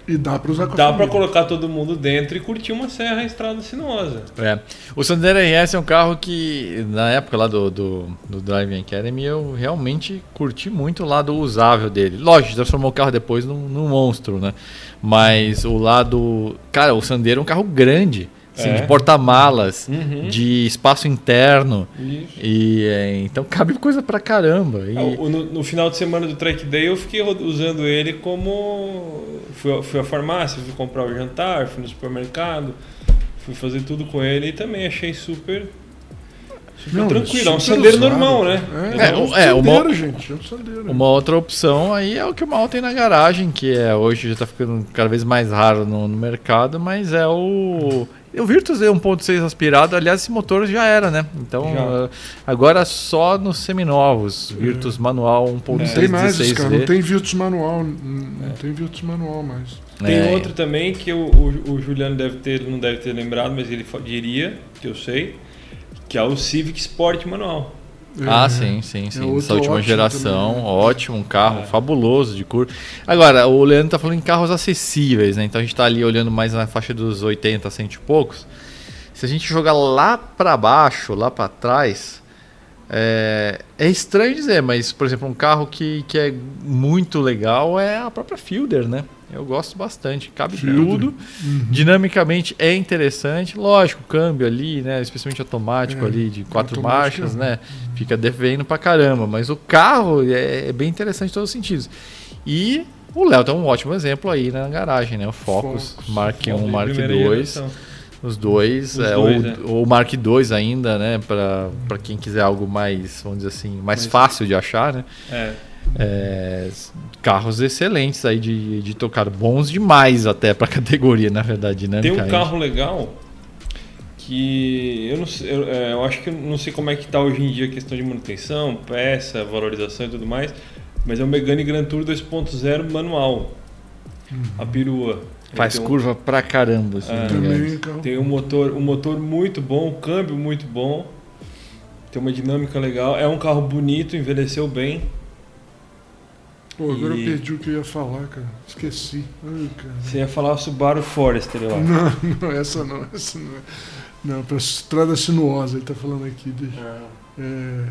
E dá pra usar com Dá pra família. colocar todo mundo dentro e curtir uma serra estrada sinuosa. É. O Sandero RS é um carro que, na época lá do, do, do Driving Academy, eu realmente curti muito o lado usável dele. Lógico, transformou o carro depois num, num monstro, né? Mas o lado. Cara, o Sandero é um carro grande, assim, É. de porta-malas, Uhum. de espaço interno. Isso. E é, então cabe coisa pra caramba. E, o- No, no final de semana do Track Day eu fiquei usando ele como. Fui, a- fui à farmácia, fui comprar o jantar, fui no supermercado, fui fazer tudo com ele e também achei super. Super Não, tranquilo. É um sandeiro usado. normal, né? É, É, é, um é, uma- sandeiro, gente. É um sandeiro. Uma outra opção aí é o que o Mal tem na garagem, que é hoje já está ficando cada vez mais raro no, no mercado, mas é o. O Virtus é 1.6 aspirado, aliás, esse motor já era, né? Então Já. eh, agora só nos seminovos, Virtus manual 1.6 Não tem mais, 16V. cara. Não tem Virtus manual. Não não tem Virtus manual mais. Tem É, outro também que o, o, o Juliano deve ter, não deve ter lembrado, mas ele diria, que eu sei, que é o Civic Sport manual. Ah, É. sim, sim, sim. outro Essa última geração, também, né? ótimo, um carro É. fabuloso de cor. Agora, o Leandro tá falando em carros acessíveis, né? Então a gente tá ali olhando mais na faixa dos 80, 100 e poucos. Se a gente jogar lá para baixo, lá para trás, é, é estranho dizer, mas, por exemplo, um carro que, que é muito legal é a própria Fielder, né? Eu gosto bastante, cabe Fielder. tudo. Dinamicamente é interessante, lógico, câmbio ali, né? Especialmente automático É, ali de quatro automático marchas, é. né? Fica devendo pra caramba, mas o carro é, é bem interessante em todos os sentidos. E o Léo tem um ótimo exemplo aí na garagem, né? O Focus, Focus. Mark 1, Bom, de Mark primeira 2. Os dois, Os é, dois, ou, é. ou Mark II ainda, né? Pra quem quiser algo mais, vamos dizer assim, mais Mais- fácil de achar, né? É. É, carros excelentes aí de, de tocar, bons demais até pra categoria, na verdade, né? Tem um carro legal que eu não sei, eu, é, eu acho que eu não sei como é que tá hoje em dia a questão de manutenção, peça, valorização e tudo mais, mas é o Megane Grand Tour 2.0 manual. A perua. Faz um- curva pra caramba. Assim, É. né, Também, carro. Tem um motor, um motor muito bom, um câmbio muito bom. Tem uma dinâmica legal. É um carro bonito, envelheceu bem. Pô, agora E- eu perdi o que eu ia falar, cara. Esqueci. Ai, cara. Você ia falar Subaru Forester, eu acho. Não, não, essa não, essa não. é. Não, pra estrada sinuosa, ele tá falando aqui. Deixa. É,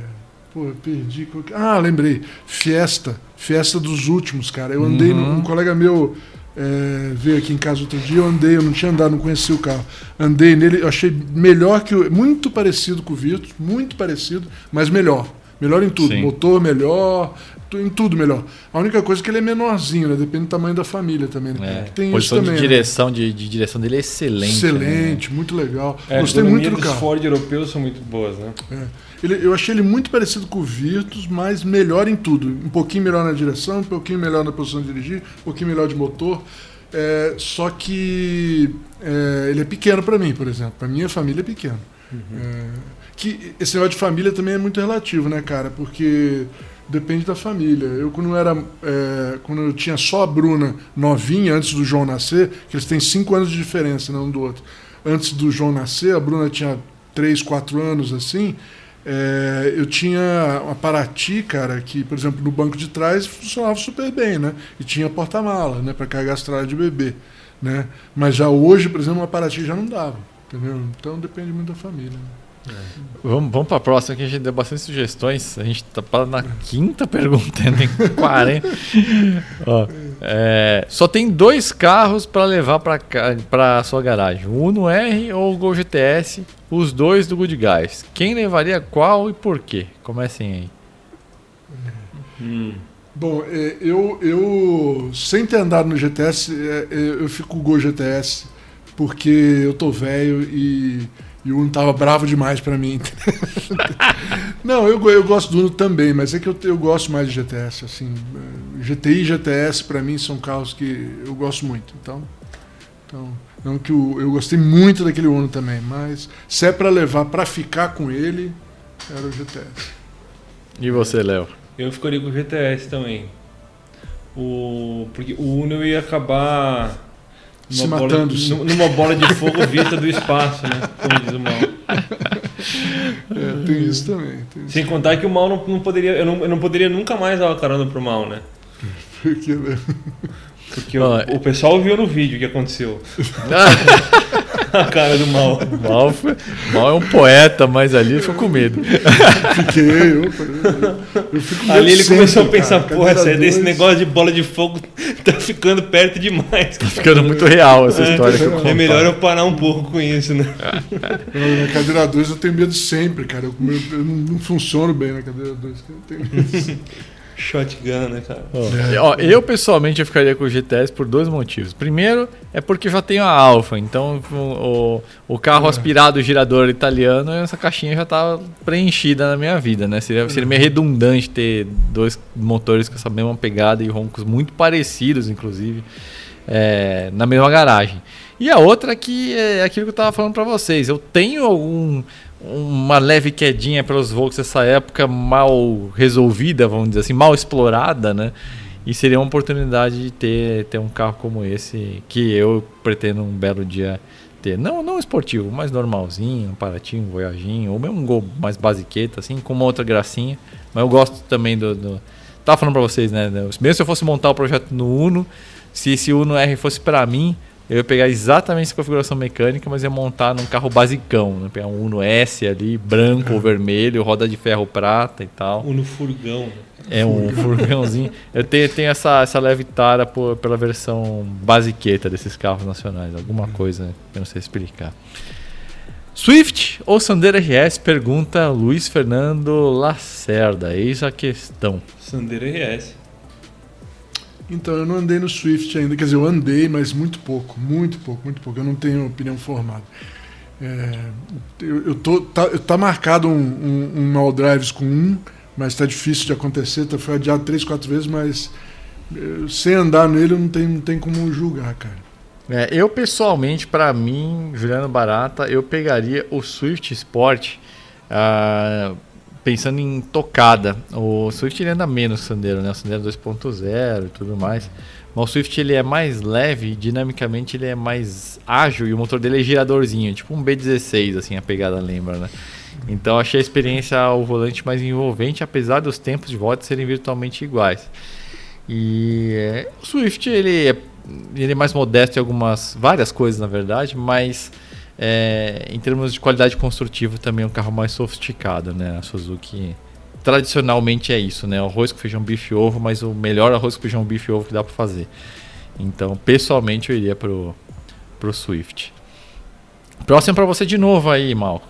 pô, eu perdi. Ah, lembrei. Fiesta. Fiesta dos últimos, cara. Eu andei, Uhum. no- um colega meu é, veio aqui em casa outro dia, eu andei, eu não tinha andado, não conhecia o carro. Andei nele, achei melhor que o. Muito parecido com o Virtus, muito parecido, mas melhor. Melhor em tudo. Sim. Motor melhor, em tudo melhor. A única coisa é que ele é menorzinho, né? Depende do tamanho da família também. Né? É, Tem isso posição também. de né? direção, de, de direção dele é excelente. Excelente, muito legal. É, Gostei muito do dos carro. Ford europeus são muito boas, né? É. Ele- eu achei ele muito parecido com o Virtus, mas melhor em tudo. Um pouquinho melhor na direção, um pouquinho melhor na posição de dirigir, um pouquinho melhor de motor. É, só que é, ele é pequeno para mim, por exemplo. Para minha família é pequeno. É, que esse negócio de família também é muito relativo, né, cara? Porque depende da família. Eu quando era, é, quando eu tinha só a Bruna novinha antes do João nascer, que eles têm cinco anos de diferença né, um do outro. Antes do João nascer, a Bruna tinha três, quatro anos assim. é, eu tinha uma Paraty, cara, que, por exemplo, no banco de trás funcionava super bem, né? E tinha porta-mala, né, para carregar as tralhas de bebê, né? Mas já hoje, por exemplo, uma Paraty já não dava, entendeu? Então depende muito da família. né? Vamos, vamos para a próxima, que a gente deu bastante sugestões. A gente tá parado na quinta pergunta, ainda tem 40. Ó, é, só tem dois carros para levar para sua garagem: o Uno R ou o Gol GTS, os dois do Good Guys. Quem levaria qual e por quê? Comecem aí. Hum. Bom, é, eu, eu sem ter andado no GTS, é, é, eu fico com o Gol GTS porque eu tô velho e, E o Uno tava bravo demais para mim. não, eu, eu gosto do Uno também, mas é que eu, eu gosto mais de GTS. Assim, GTI e GTS para mim são carros que eu gosto muito. Então, então não que o, eu gostei muito daquele Uno também, mas se é para levar para ficar com ele, era o GTS. E você, Léo? Eu ficaria com o GTS também. O, porque o Uno ia acabar se matando. Bola, numa bola de fogo vista do espaço, né? Como diz o mal. É, tem isso também. Tem Sem isso. contar que o mal não, não poderia. Eu não, eu não poderia nunca mais dar uma carona pro mal, né? Porque, né? Porque o, o, pessoal viu no vídeo o que aconteceu. a cara do mal. Mal, foi, mal é um poeta, mas ali ficou com medo. Fiquei, eu, eu fico Ali ele sempre, começou a pensar, cara, porra, esse, dois... esse negócio de bola de fogo tá ficando perto demais. Tá ficando muito real essa história é, que eu É melhor eu parar um pouco com isso, né? Na cadeira 2 eu tenho medo sempre, cara. Eu, eu, eu não, não, funciono bem na cadeira 2. Eu tenho medo. Shotgun, né, cara? É. Ó, eu pessoalmente eu ficaria com o GTS por dois motivos. Primeiro é porque já tenho a Alfa, então o, o, carro é. aspirado girador italiano, essa caixinha já está preenchida na minha vida, né? Seria, seria meio redundante ter dois motores com essa mesma pegada e roncos muito parecidos, inclusive, é, na mesma garagem. E a outra que é aquilo que eu estava falando para vocês. Eu tenho algum uma leve quedinha pelos Volks dessa época mal resolvida, vamos dizer assim, mal explorada, né? E seria uma oportunidade de ter, ter um carro como esse, que eu pretendo um belo dia ter. Não, não esportivo, mais normalzinho, um Paraty, um Voyaginho, ou mesmo um Gol mais basiqueta, assim, com uma outra gracinha. Mas eu gosto também do... do... Tava falando pra vocês, né? Mesmo se eu fosse montar o projeto no Uno, se esse Uno R fosse para mim, eu ia pegar exatamente essa configuração mecânica, mas ia montar num carro basicão, né? Pegar um Uno S ali, branco ou vermelho, roda de ferro prata e tal. Uno furgão. É um furgãozinho. Eu tenho, tenho essa, essa leve tara por, pela versão basiqueta desses carros nacionais. Alguma coisa que eu não sei explicar. Swift ou Sandero RS? Pergunta Luiz Fernando Lacerda. Eis a questão. Sandero RS. Então, eu não andei no Swift ainda, quer dizer, eu andei, mas muito pouco, muito pouco, muito pouco. Eu não tenho opinião formada. É, eu, eu tô, tá, tá marcado um, um, um Mal Drives com um, mas está difícil de acontecer. Tá, foi adiado três, quatro vezes, mas eu, sem andar nele não tem, não tem como julgar, cara. É, eu pessoalmente, para mim, Juliano Barata, eu pegaria o Swift Sport. Uh, pensando em tocada, o Swift ele anda menos que o Sandero, né? O Sandero 2.0 e tudo mais. Mas o Swift ele é mais leve, dinamicamente ele é mais ágil e o motor dele é giradorzinho, tipo um B16, assim, a pegada lembra, né? Então achei a experiência ao volante mais envolvente, apesar dos tempos de volta serem virtualmente iguais. E é, o Swift ele é, ele é mais modesto em algumas, várias coisas na verdade, mas é, em termos de qualidade construtiva também é um carro mais sofisticado, né? A Suzuki tradicionalmente é isso, né? Arroz com feijão, bife e ovo, mas o melhor arroz com feijão, bife e ovo que dá para fazer. Então, pessoalmente, eu iria pro, pro Swift. Próximo para você de novo aí, Mal.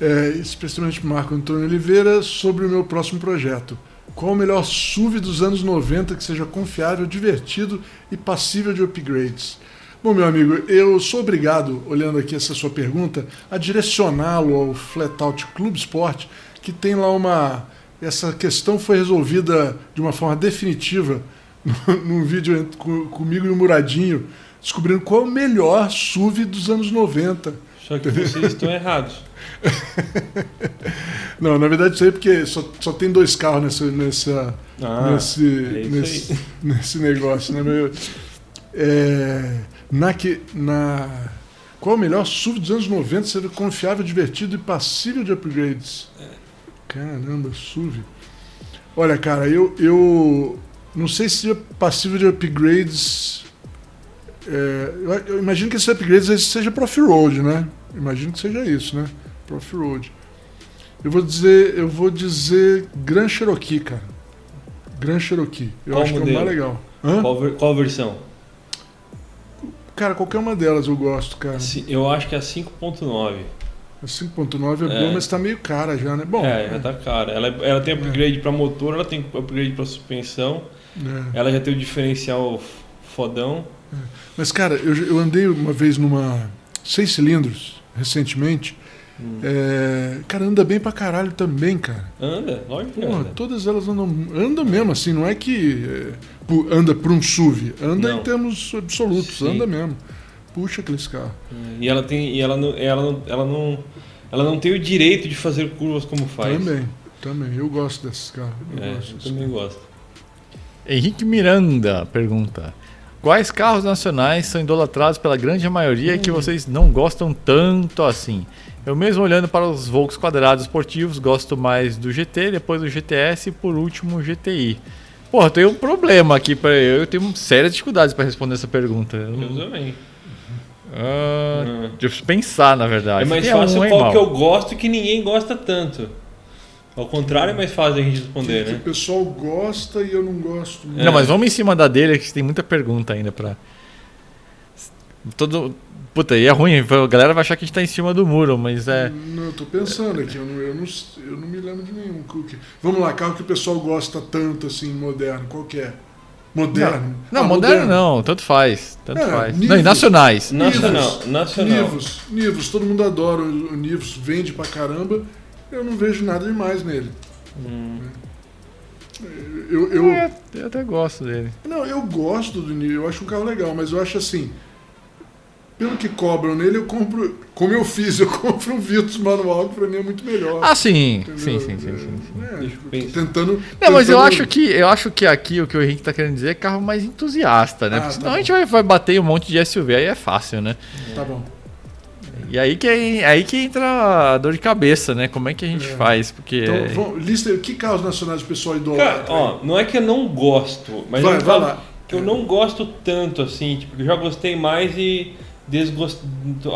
É, especialmente Marco Antônio Oliveira, sobre o meu próximo projeto. Qual o melhor SUV dos anos 90 que seja confiável, divertido e passível de upgrades? Bom, meu amigo, eu sou obrigado, olhando aqui essa sua pergunta, a direcioná-lo ao Flatout Clube Sport, que tem lá uma. Essa questão foi resolvida de uma forma definitiva num vídeo comigo e o Muradinho, descobrindo qual é o melhor SUV dos anos 90. Só que vocês estão errados. Não, na verdade isso aí é porque só, só tem dois carros nessa, nessa, ah, nesse, é nesse, nesse negócio, né? Meu, é, na, que, na qual o melhor SUV dos anos 90 seria confiável, divertido e passível de upgrades? Caramba, SUV. Olha, cara, eu, eu não sei se é passível de upgrades. É, eu, eu, imagino que esses upgrades seja para off-road, né? Imagino que seja isso, né? Para off-road. Eu vou dizer, eu vou dizer Grand Cherokee, cara. Grand Cherokee. Eu Qual acho modelo? que é o mais legal. Qual, ver, qual versão? Cara, qualquer uma delas eu gosto, cara. Eu acho que é a 5.9. A 5.9 é, é boa, mas tá meio cara já, né? Bom, é, já tá cara. Ela, ela tem upgrade é. para motor, ela tem upgrade para suspensão. É. Ela já tem o diferencial fodão. É. Mas, cara, eu, eu andei uma vez numa 6 cilindros. recentemente. É, cara, anda bem pra caralho também, cara. Anda, lógico que Porra, anda. todas elas andam, andam mesmo, assim, não é que é, anda por um SUV, anda Não. em termos absolutos, Sim. anda mesmo. Puxa aqueles carros. E ela tem. E ela não, ela não, ela não. Ela não tem o direito de fazer curvas como faz. Também, também. Eu gosto desses carros. Eu É, gosto eu também gosto. Henrique Miranda pergunta: Quais carros nacionais são idolatrados pela grande maioria que vocês não gostam tanto assim? Eu mesmo olhando para os Volks quadrados esportivos, gosto mais do GT, depois do GTS e por último o GTI. Porra, eu tenho um problema aqui para eu, eu tenho sérias dificuldades para responder essa pergunta. Eu Eu também. Ah, Ah. deixa eu pensar, na verdade. É mais Tem fácil um, qual que eu gosto que ninguém gosta tanto. Ao contrário, é mais fácil a gente responder, que, né? que o pessoal gosta e eu não gosto. É. Não, mas vamos em cima da dele, que tem muita pergunta ainda pra. Todo. Puta, e é ruim, a galera vai achar que a gente tá em cima do muro, mas é. Não, eu tô pensando aqui, eu não, eu, não, eu não me lembro de nenhum. Que- Vamos lá, carro que o pessoal gosta tanto assim, moderno, qual que é? Moderno? Não, Ah, moderno não, tanto faz. Tanto É, faz. Nivus. Não, e nacionais. Nacional, Nivus. nacional. Nivus, Nivus, todo mundo adora o o Nivus, vende pra caramba. Eu não vejo nada demais nele. Hum. Eu, eu, É, eu até gosto dele. Não, eu gosto do Nivus, eu acho um carro legal, mas eu acho assim. Pelo que cobram nele, eu compro. Como eu fiz, eu compro um Virtus manual, que pra mim é muito melhor. Ah, sim. Sim, sim, sim, sim. sim. É, tentando. Não, mas eu acho que eu acho que aqui o que o Henrique tá querendo dizer é carro mais entusiasta, né? Ah, Porque tá senão a gente vai, vai bater um monte de SUV, aí é fácil, né? Tá bom. E aí que, aí que entra a dor de cabeça, né? Como é que a gente É. faz? Porque. Então, vamos, lista aí, que carros nacionais o pessoal Cara, idolatra? ó, não é que eu não gosto, mas Vai, eu vai lá. que eu não gosto tanto assim, tipo, eu já gostei mais e desgosto.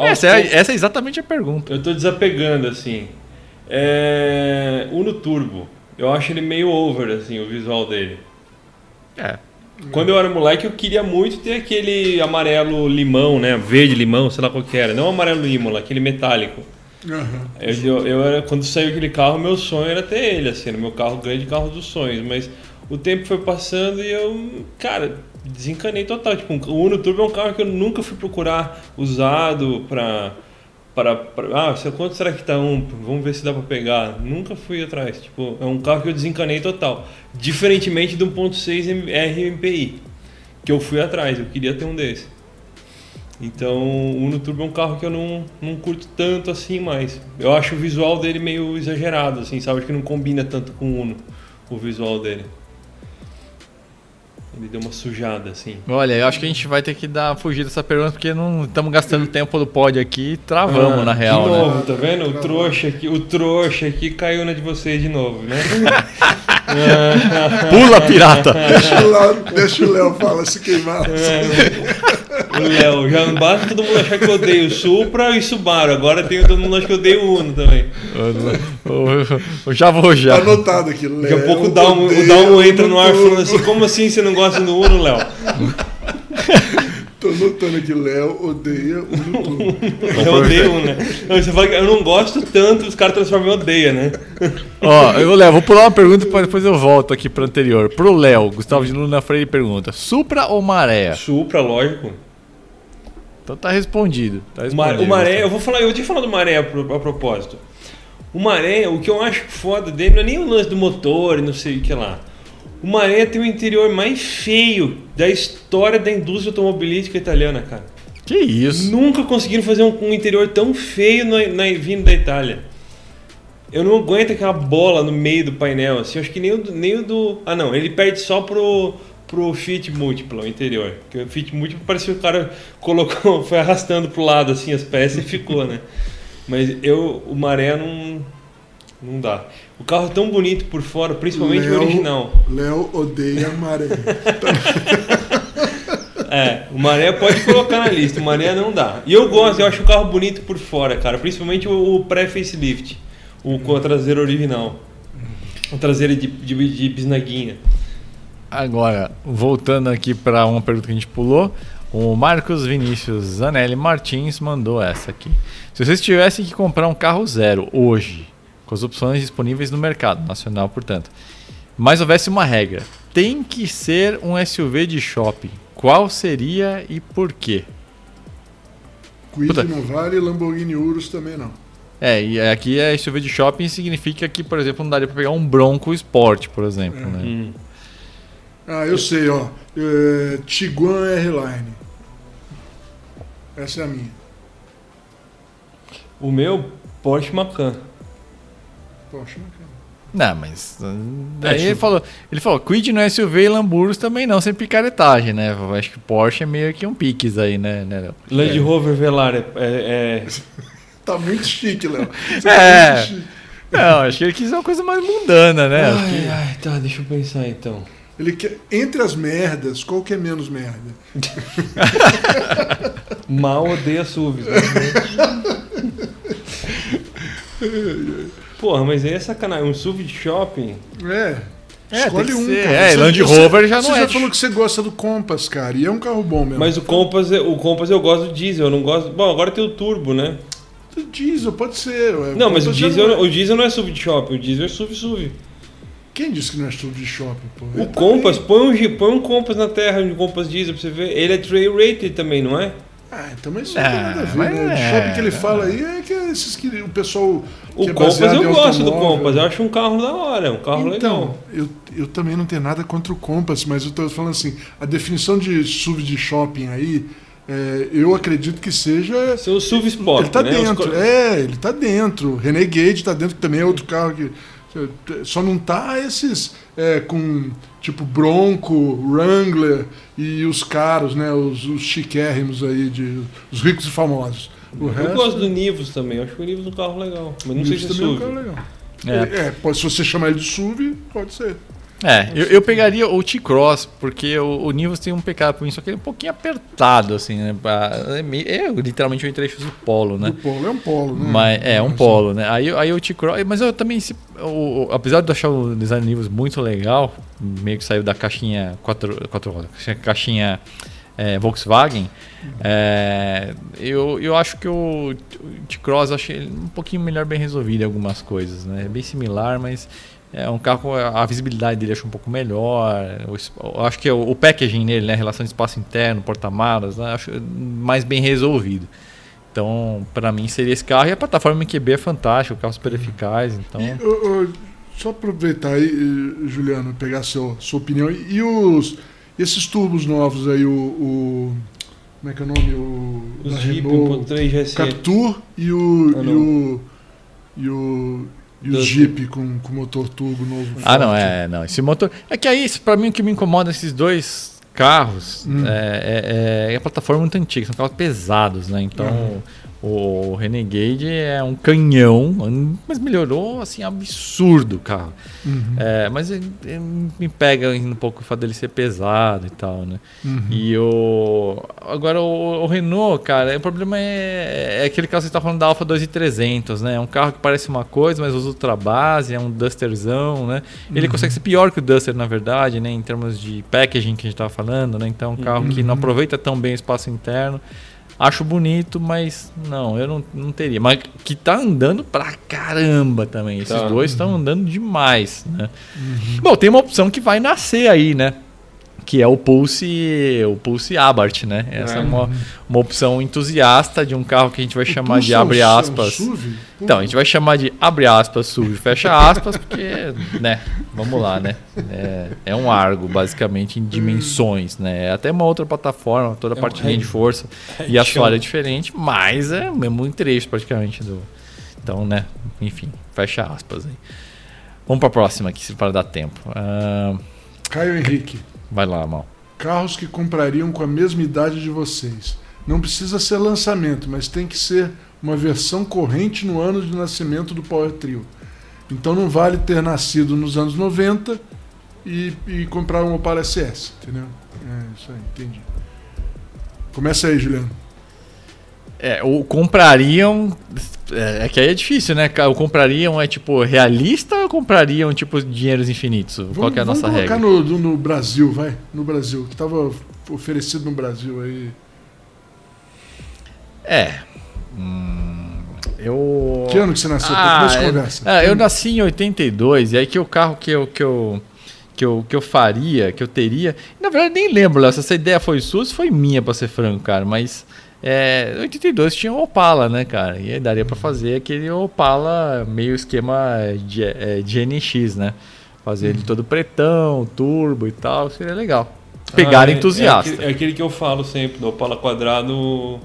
essa, é, essa é exatamente a pergunta. Eu tô desapegando, assim. É... Uno Turbo. Eu acho ele meio over, assim, o visual dele. É. Quando eu era moleque, eu queria muito ter aquele amarelo limão, né? Verde limão, sei lá qual que era. Não amarelo imola, aquele metálico. Aham. Eu, eu, eu era, quando saiu aquele carro, meu sonho era ter ele, assim, era meu carro grande, carro dos sonhos. Mas o tempo foi passando e eu, cara, desencanei total. Tipo, o Uno Turbo é um carro que eu nunca fui procurar usado pra. Para, pra- ah, quanto será que tá um? Vamos ver se dá pra pegar. Nunca fui atrás. Tipo, é um carro que eu desencanei total. Diferentemente do 1.6 RMPI, que eu fui atrás, eu queria ter um desse. Então, o Uno Turbo é um carro que eu não, não curto tanto assim mais. Eu acho o visual dele meio exagerado, assim, sabe? Acho que não combina tanto com o Uno, o visual dele. Ele deu uma sujada, assim. Olha, eu acho que a gente vai ter que dar fugir dessa pergunta porque não estamos gastando tempo do pod aqui e travamos Ah, na real, De né? novo, tá vendo? O trouxa aqui, o trouxa aqui caiu na de vocês de novo, né? Pula, pirata! Deixa o Léo- o falar se queimar. O Léo, já não basta todo mundo achar que eu odeio Supra e Subaru. Agora tem todo mundo achar que eu odeio Uno também. Eu- já vou já. Tá anotado aqui, Léo. Daqui a pouco o Dalmo, o Dalmo entra no ar falando assim: como assim você não gosta do Uno, Léo? Tô anotando aqui, Léo odeia o Uno. Eu odeio né? Você fala que eu não gosto tanto, os caras transformam em odeia, né? Ó, eu Léo, vou pular uma pergunta para depois eu volto aqui pro anterior. Pro Léo, Gustavo de Luna Freire pergunta: Supra ou Maré? Supra, lógico. Então tá respondido. Tá O respondido o Maré, eu vou falar, eu tinha falado do Maré a propósito. O Maré, o que eu acho foda dele não é nem o lance do motor e não sei o que lá. O Maré tem o interior mais feio da história da indústria automobilística italiana, cara. Que isso? Nunca conseguiram fazer um, um interior tão feio na, na, vindo da Itália. Eu não aguento aquela bola no meio do painel, assim. eu Acho que nem o, do- nem o do. Ah, não, ele perde só pro, pro Fit Múltiplo, o interior. Porque o Fit Múltiplo parecia que o cara colocou, foi arrastando pro lado, assim, as peças e ficou, né? Mas eu, o Maré não. Não dá. O carro é tão bonito por fora, principalmente o Léo- original. Léo odeia maré. É, o Maré pode colocar na lista, o Maré não dá. E eu gosto, eu acho o carro bonito por fora, cara. Principalmente o, o pré-facelift, o com a traseira original. A traseira de, de, de bisnaguinha. Agora, voltando aqui para uma pergunta que a gente pulou, o Marcos Vinícius Zanelli Martins mandou essa aqui. Se vocês tivessem que comprar um carro zero hoje, com as opções disponíveis no mercado nacional, portanto, mas houvesse uma regra, tem que ser um SUV de shopping. Qual seria e por quê? Quid Puta. não vale, Lamborghini Urus também não. É, e aqui é SUV de shopping significa que, por exemplo, não daria pra pegar um Bronco Sport, por exemplo, É. né? Hum. Ah, eu sei, ó. É, Tiguan R-Line. Essa é a minha. O meu, Porsche Macan. Poxa, bacana. Não, mas. uh, É, Daí ele falou, ele falou, Quid no SUV e Lamborghini também não, sem picaretagem, né? Eu acho que Porsche é meio que um piques aí, né, né Léo? Land Rover Velar é, é- é- Tá muito chique, Léo. Você É. Tá muito chique. Não, acho que ele quis uma coisa mais mundana, né? Ai, que- ai, tá, deixa eu pensar então. Ele quer, entre as merdas, qual que é menos merda? Mal odeia SUVs. né? Porra, mas aí é sacanagem. Um SUV de shopping. É. É, Escolhe um, ser. cara. É, Você- Land você- Rover já não você é já de- falou que você gosta do Compass, cara. E é um carro bom mesmo. Mas o Compass, o Compass eu gosto do diesel, eu não gosto. Bom, agora tem o turbo, né? O diesel, pode ser. ué. Não, mas o já diesel, não é- o diesel não é SUV de shopping, o diesel é SUV SUV. Quem disse que não é tudo de shopping, pô? O Eu Compass, também. põe um, G- põe um Compass na terra, um Compass diesel pra você ver. Ele é trail rated também, não é? Ah, então mas isso não tem Ah, nada a ver, né? De é. shopping que ele fala aí é que é esses que o pessoal. O que é Compass eu gosto do. Compass, eu acho um carro da hora, é um carro então, legal. eu, eu também não tenho nada contra o Compass, mas eu tô falando assim, a definição de SUV de shopping aí, é, eu acredito que seja. Seu SUV Sport, ele tá né? Os dentro, co- é, ele tá dentro. Renegade tá dentro, que também é outro carro que. Só não tá esses é, com tipo Bronco, Wrangler e os caros, né? Os, os chiquérrimos aí, de, os ricos e famosos. O Eu resto, gosto do Nivus também, eu acho que o Nivus é um carro legal. Mas não sei isso se é também é um SUV. carro legal. É. É, pode, se você chamar ele de SUV, pode ser. É, eu, eu pegaria o T-Cross, porque o, o Nivus tem um pecado por mim, só que ele é um pouquinho apertado, assim, né? É, meio- é literalmente um entrecho do polo, né? O polo é um polo, né? Mas, é, um Assim. polo, né? Aí, aí o T-Cross. Mas eu também, se, o, apesar de eu achar o design Nivus muito legal, meio que saiu da caixinha quatro, quatro rodas, caixinha é, Volkswagen, é, eu, eu acho que o, T-Cross achei um pouquinho melhor bem resolvido em algumas coisas, né? É bem similar, mas é um carro, a visibilidade dele acho um pouco melhor. o acho que o, o packaging nele, né? A relação de espaço interno, porta-malas, né, acho mais bem resolvido. Então, para mim seria esse carro. E a plataforma MQB é fantástica, o carro super eficaz. Então, E, só aproveitar aí, eh, Juliano, pegar seu, sua opinião. E, os esses turbos novos aí, o, o- como é que é o nome? O Os da Jeep Renault, 1.3 GSE. Captur e o Ah, e o e o e o Duster. Jeep com, com motor turbo novo. ah, não, forte. é, não. Esse motor. É que aí, para mim, o que me incomoda nesses dois carros Hum. é, é- é a plataforma muito antiga, são carros pesados, né? Então, Uhum. O Renegade é um canhão, mas melhorou assim, absurdo o carro. Uhum, É, mas ele- ele me pega um pouco o fato dele ser pesado e tal, né? uhum. E o. Agora o, o Renault, cara, o problema é, é aquele carro que você tá falando da Alfa 2300, né? É um carro que parece uma coisa, mas usa outra base, é um Dusterzão, né? Ele Uhum. consegue ser pior que o Duster, na verdade, né? Em termos de packaging que a gente tava falando, né? Então, é um carro que não Uhum. aproveita tão bem o espaço interno. Acho bonito, mas não, eu não, não teria. Mas que tá andando pra caramba também. Esses Tá. dois estão andando demais, né? Uhum. Bom, tem uma opção que vai nascer aí, né? Que é o Pulse, o Pulse Abarth, né? Essa é, É. uma, uma opção entusiasta de um carro que a gente vai O chamar de é um- abre é um aspas. SUV? Então, a gente vai chamar de abre aspas, SUV, fecha aspas, porque, né? Vamos lá, né? É, é um Argo, basicamente, em dimensões, né? É até uma outra plataforma, toda a É um parte de linha de força e assoalho é chão. diferente, mas é o mesmo trecho praticamente do. Então, né? Enfim, fecha aspas aí. Vamos para a próxima aqui, se para dar tempo. Ah, Caio Henrique. Vai lá, Mal. Carros que comprariam com a mesma idade de vocês. Não precisa ser lançamento, mas tem que ser uma versão corrente no ano de nascimento do Power Trio. Então não vale ter nascido nos anos 90 e, e comprar um Opala SS, entendeu? É isso aí, entendi. Começa aí, Juliano. É, o comprariam. É, é que aí é difícil, né? O comprariam é tipo realista ou comprariam tipo dinheiros infinitos? Qual que é a nossa vamos colocar regra? no, no, no Brasil, vai. No Brasil, que estava oferecido no Brasil aí. É. Hum, eu. Que ano que você nasceu? Ah, conversa. é, eu nasci em 82, e aí que o carro que eu, que eu, que eu, que eu faria, que eu teria. Na verdade, nem lembro, Léo, se essa ideia foi sua, se foi minha, pra ser franco, cara, mas. É, 82 tinha o Opala, né, cara? E aí daria para fazer aquele Opala meio esquema de, é, de NX, né? Fazer ele todo pretão, turbo e tal, seria legal. Pegar Ah, é- entusiasta. É aquele, é aquele que eu falo sempre, do Opala quadrado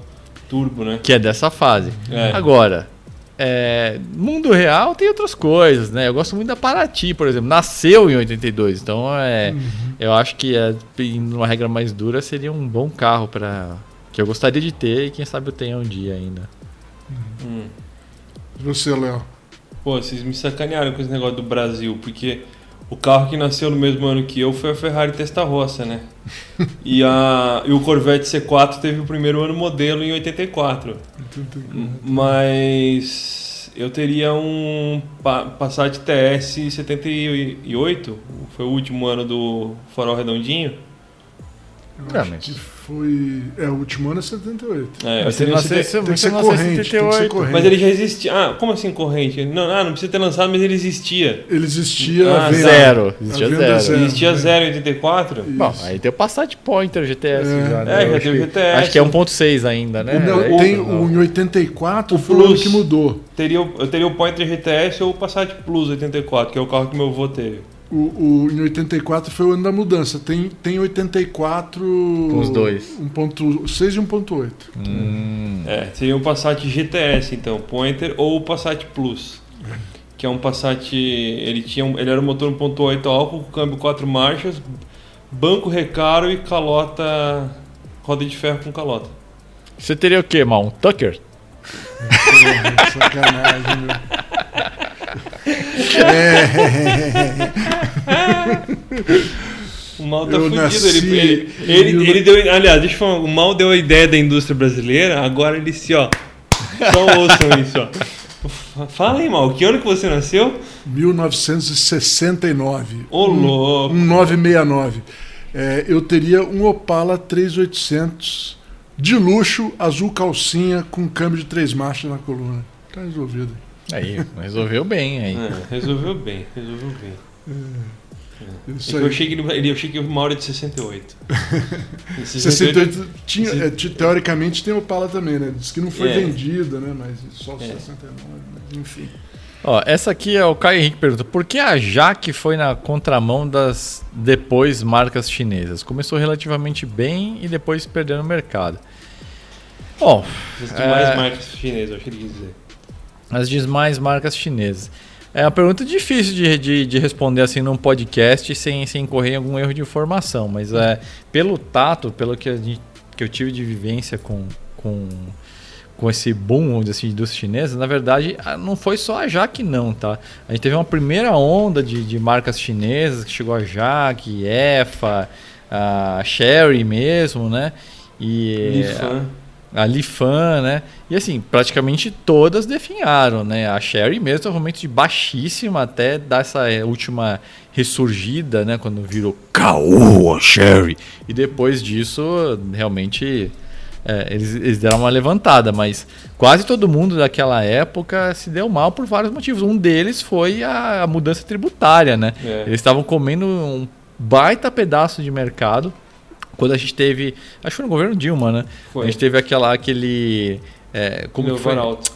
turbo, né? Que é dessa fase. É. Agora, é, mundo real tem outras coisas, né? Eu gosto muito da Paraty, por exemplo. Nasceu em 82, então é, eu acho que é, regra mais dura seria um bom carro para que eu gostaria de ter e quem sabe eu tenha um dia ainda. Hum. E Você, Léo. Pô, vocês me sacanearam com esse negócio do Brasil, porque o carro que nasceu no mesmo ano que eu foi a Ferrari Testarossa, né? e, a, e o Corvette C4 teve o primeiro ano modelo em 84. Mas eu teria um Pa- Passat TS 78, foi o último ano do Farol Redondinho. É, mas- foi. É, o último ano é 78. É, Mas você nasceu- Tem que ser em corrente, tem que ser 78. corrente. Mas ele já existia. Ah, como assim corrente? Não, ah, não precisa ter lançado, mas ele existia. Ele existia Ah, venda. Zero. Existia zero. é zero. Existia zero em 84? Bom, aí tem o Passat Pointer GTS É. já, né? É, já acho tem o que- GTS. Acho que é 1.6 ainda, né? O, não, É tem isso, o em 84 O foi o ano Plus. que mudou. Teria, o- eu teria o Pointer GTS ou o Passat Plus 84, que é o carro que meu avô teve. O, o- em 84 foi o ano da mudança. Tem, tem 84. Com os dois. 1.6 e 1.8. Hum. É, seria o Passat GTS, então, Pointer ou o Passat Plus. Que é um Passat. Ele, tinha um- ele era um motor 1.8 álcool, com câmbio 4 marchas, banco recaro e calota. roda de ferro com calota. Você teria o quê, mal? Um Tucker? Porra, Sacanagem, meu. O Mal tá Eu fudido. nasci Ele, ele, ele, ele deu. Aliás, deixa eu falar. O Mal deu a ideia da indústria brasileira, agora ele se, ó. Só ouçam isso, ó. Fala aí, Mal, que ano que você nasceu? 1969. Ô, louco. Um 969. É, eu teria um Opala 3800 de luxo, azul calcinha, com câmbio de três marchas na coluna. Tá resolvido. Aí, resolveu bem aí. É, resolveu bem, resolveu bem. É aí. eu, achei que ele, eu achei que o Mauro é de 68. Em 68 tinha, é, te- teoricamente tem Opala também, né? Diz que não foi É. vendida, né? Mas só É. 69, mas enfim. Ó, essa aqui é o Caio Henrique pergunta: por que a Jaque foi na contramão das depois marcas chinesas? Começou relativamente bem e depois perdeu no mercado. Bom, As demais É. marcas chinesas, eu achei que ele ia dizer. As demais marcas chinesas. É uma pergunta difícil de, de, de responder assim num podcast sem, sem correr algum erro de informação, mas é pelo tato, pelo que, gente- que eu tive de vivência com, com, com esse boom assim, indústria chinesa, na verdade ah, não foi só a Jaque não, tá? A gente teve uma primeira onda de, de marcas chinesas que chegou a Jaque, EFA, a Sherry mesmo, né? E Lifan. A Lifan, né? E assim, praticamente todas definharam, né? A Sherry mesmo momento de baixíssima até dar essa eh, última ressurgida, né? Quando virou caô a Sherry. E depois disso, realmente, eh, eles, eles deram uma levantada, mas quase todo mundo daquela época se deu mal por vários motivos. Um deles foi a, a mudança tributária, né? É. Eles estavam comendo um baita pedaço de mercado. Quando a gente teve. Acho que foi no governo Dilma, né? Foi. A gente teve aquela, aquele. É, como que foi? Alto.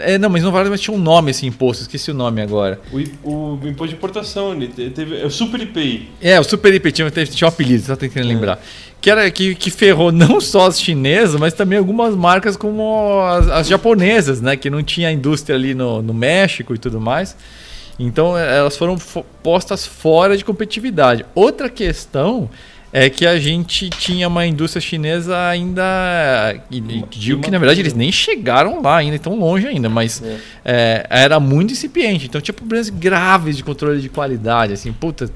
É, não, mas não vale, mas tinha um nome esse imposto, esqueci o nome agora. O, o imposto de importação, ele te- teve. É o Super IPI. É, o Super IP tinha, tinha um apelido, só tentando lembrar. Que, era, que, que ferrou não só as chinesas, mas também algumas marcas como as, as japonesas, né? Que não tinha indústria ali no, no México e tudo mais. Então eh, elas foram fo- postas fora de competitividade. Outra questão é que a gente tinha uma indústria chinesa ainda. E, e digo que na verdade eles nem chegaram lá ainda, tão longe ainda, mas É. é, era muito incipiente. Então tinha problemas graves de controle de qualidade. Assim, puta. Lembro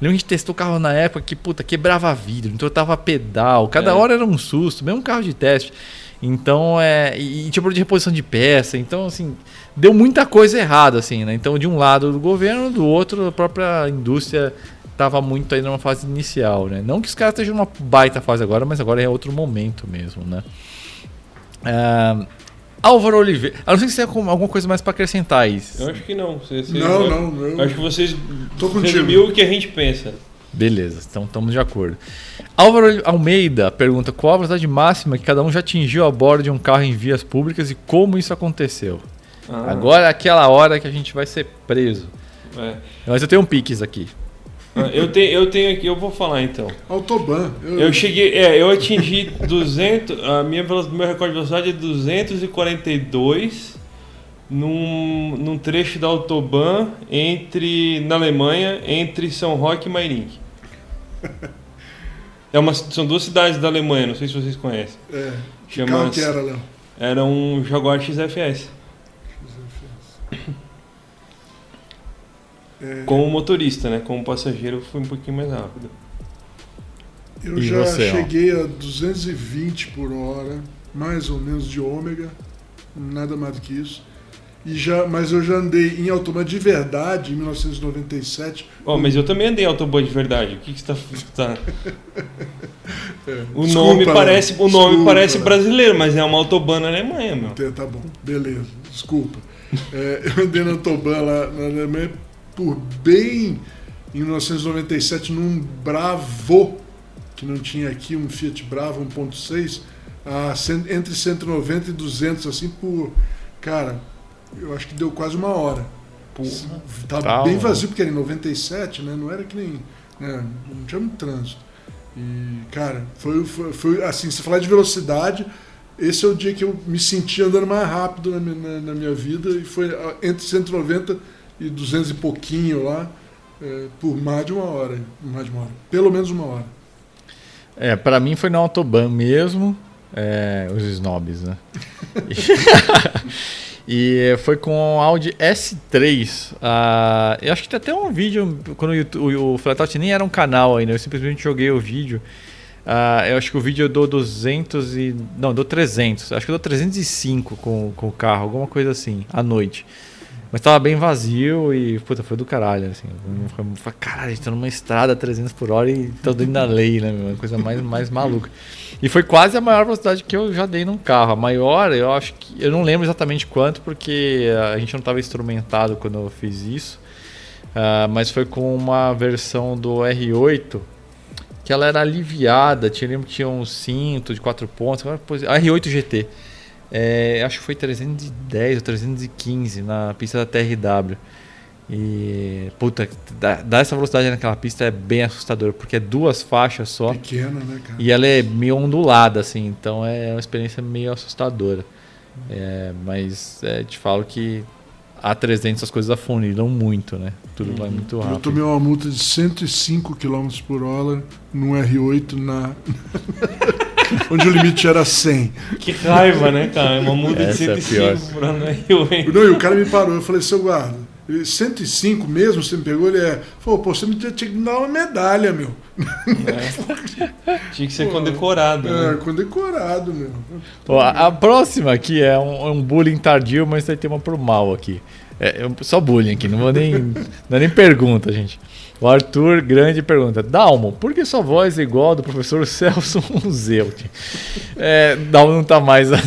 que a gente testou carro na época que, puta, quebrava vidro, então tava pedal, cada É. hora era um susto, mesmo carro de teste. Então, é. E, e tinha problema de reposição de peça. Então, assim, deu muita coisa errada, assim, né? Então, de um lado do governo, do outro, a própria indústria estava muito ainda numa fase inicial, né? Não que os caras estejam numa baita fase agora, mas agora é outro momento mesmo, né? Ah, Álvaro Oliveira. A não ser que você tenha alguma- coisa mais para acrescentar aí. Eu acho que não. Você, você- Não, eu- não, eu Acho que vocês Tô contigo. resumiu o que a gente pensa. Beleza, então estamos de acordo. Álvaro Almeida pergunta qual a velocidade máxima que cada um já atingiu a bordo de um carro em vias públicas e como isso aconteceu. Ah, Agora é aquela hora que a gente vai ser preso. é. Mas eu tenho um piques aqui. Ah, Eu tenho, eu tenho aqui, eu vou falar então. Autobahn. Eu, Eu cheguei, é, eu atingi 200, a minha meu recorde de velocidade é 242 num, num trecho da Autobahn entre na Alemanha, entre São Roque e Meiringen. É uma, são duas cidades da Alemanha, não sei se vocês conhecem. É, Chama- que era, Léo? Era um Jaguar XFS. É, Como motorista, né? Como passageiro foi um pouquinho mais rápido. eu E já você, ó? cheguei a 220 por hora, mais ou menos de ômega, nada mais do que isso. E já, mas eu já andei em Autobahn de verdade em 1997. Ó, mas eu também andei em Autobahn de verdade. O que, que você tá. tá- É, O desculpa, nome Léo, parece, o nome desculpa, parece Léo. brasileiro, mas é uma Autobahn na Alemanha, meu. Tá, tá bom, beleza, desculpa. É, eu andei na Autobahn lá na Alemanha por bem em 1997 num Bravo, que não tinha aqui, um Fiat Bravo 1.6, a cen- entre 190 e 200, assim, por. Cara, eu acho que deu quase uma hora. Tava Tá, bem mano. vazio, porque era em 97, né? Não era que nem. né, Não tinha muito trânsito. E, cara, foi, foi, foi assim, se falar de velocidade, esse é o dia que eu me senti andando mais rápido na minha, na- na minha vida, e foi ah, entre 190 e 200 e pouquinho lá, é, por mais de uma hora. Mais de uma hora. Pelo menos uma hora. É, pra mim foi no Autobahn mesmo, é, os snobs, né? e foi com o Audi S3. ah, eu acho que tem até um vídeo, quando o, YouTube, o Flatout nem era um canal ainda, eu simplesmente joguei o vídeo. Ah, eu acho que o vídeo eu dou 200 e... Não, dou 300. Acho que eu dou 305 com, com o carro, alguma coisa assim, à noite. Mas tava bem vazio e, puta, foi do caralho, assim. Foi, caralho, a gente tá numa estrada a 300 por hora e tá dentro da lei, né? Uma coisa mais, mais maluca. E foi quase a maior velocidade que eu já dei num carro. A maior, eu acho que. Eu não lembro exatamente quanto, porque a gente não tava instrumentado quando eu fiz isso. Ah, mas foi com uma versão do R8 que ela era aliviada. Tinha, lembro que tinha um cinto de quatro pontos. Agora, pois- a R8 GT. É, acho que foi 310 ou 315 na pista da TRW. E, puta, dar essa velocidade naquela pista é bem assustador, porque é duas faixas só. Pequena, né, cara? E ela é meio ondulada, assim, então é uma experiência meio assustadora. É, mas é, te falo que a 300 as coisas afunilam muito, né? Tudo vai muito Eu rápido. tomei uma multa de 105 km por hora no R8 na. onde o limite era 100. Que raiva, né, cara? Uma muda de Essa é pior. 105 por ano aí, eu, hein? Não, e o cara me parou, eu falei, seu guarda, 105 mesmo você me pegou? Ele é. Falou, pô, você me tinha que me dar uma medalha, meu. É. Tinha que ser Pô, condecorado, É, né? condecorado, meu. Ó, a, a próxima aqui é um, é um bullying tardio, mas vai ter uma pro mal aqui. É, é só bullying aqui, não vou nem. não é nem pergunta, gente. O Arthur Grande pergunta: Dalmo, por que sua voz é igual a do professor Celso Zelt? É, Dalmo não tá mais na,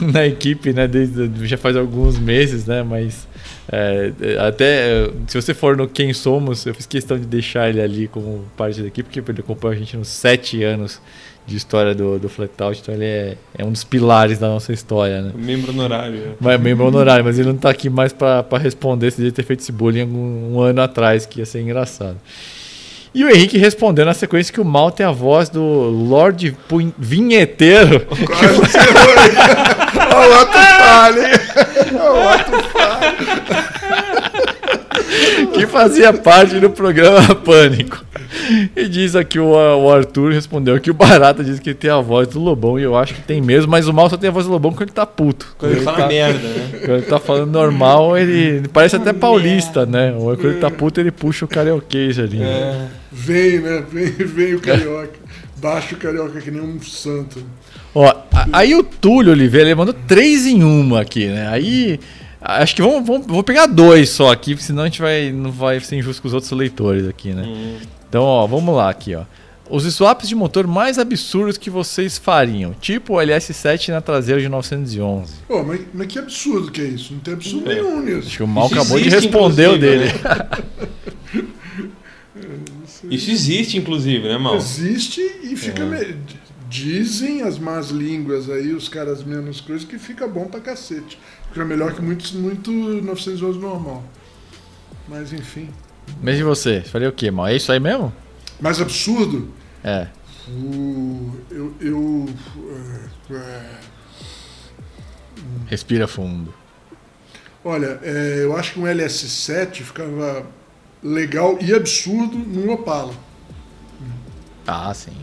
na equipe, né? Desde, já faz alguns meses, né? Mas é, até é, se você for no Quem Somos, eu fiz questão de deixar ele ali como parte da equipe, porque ele acompanha a gente nos sete anos de história do, do Flatout, então ele é, é um dos pilares da nossa história, né? Membro honorário. né? Mas membro honorário, mas ele não tá aqui mais pra pra responder se ele ter feito esse bullying algum, um ano atrás, que ia ser engraçado. E o Henrique respondeu na sequência que o mal tem a voz do Lorde Pun- Vinheteiro, Quase foi. Olha o ato falha? Olha o ato falha. que fazia parte do programa Pânico. E diz aqui o, o Arthur respondeu que o Barata diz que tem a voz do Lobão, e eu acho que tem mesmo, mas o mal só tem a voz do Lobão quando ele tá puto. Quando ele fala tá, merda, né? Quando ele tá falando normal, ele, ele parece até paulista, né? Ou quando ele tá puto, ele puxa o karaokê ali. né? É. Vem, né? Vem, vem o carioca. Baixa o carioca que nem um santo. Ó, a- aí o Túlio Oliveira ele mandou três em uma aqui, né? Aí acho que vamos, vamos vou pegar dois só aqui, porque senão a gente vai não vai ser injusto com os outros leitores aqui, né? Hum. Então, ó, vamos lá aqui, ó. Os swaps de motor mais absurdos que vocês fariam, tipo o LS7 na traseira de 911. Pô, mas, mas que absurdo que é isso? Não tem absurdo É. nenhum Acho nisso. que o Mal Isso acabou de existe, responder o dele. né? Isso existe, inclusive, né, Mal? Existe e fica. Me... Dizem as más línguas aí, os caras menos coisas, que fica bom pra cacete. Fica melhor que muito, muito 911 normal. Mas enfim. Mas e você? Falei o quê, mal? É isso aí mesmo? Mais absurdo? É. O, eu. eu é, é, Respira fundo. olha, é, eu acho que um LS7 ficava legal e absurdo num Opala. Ah, sim.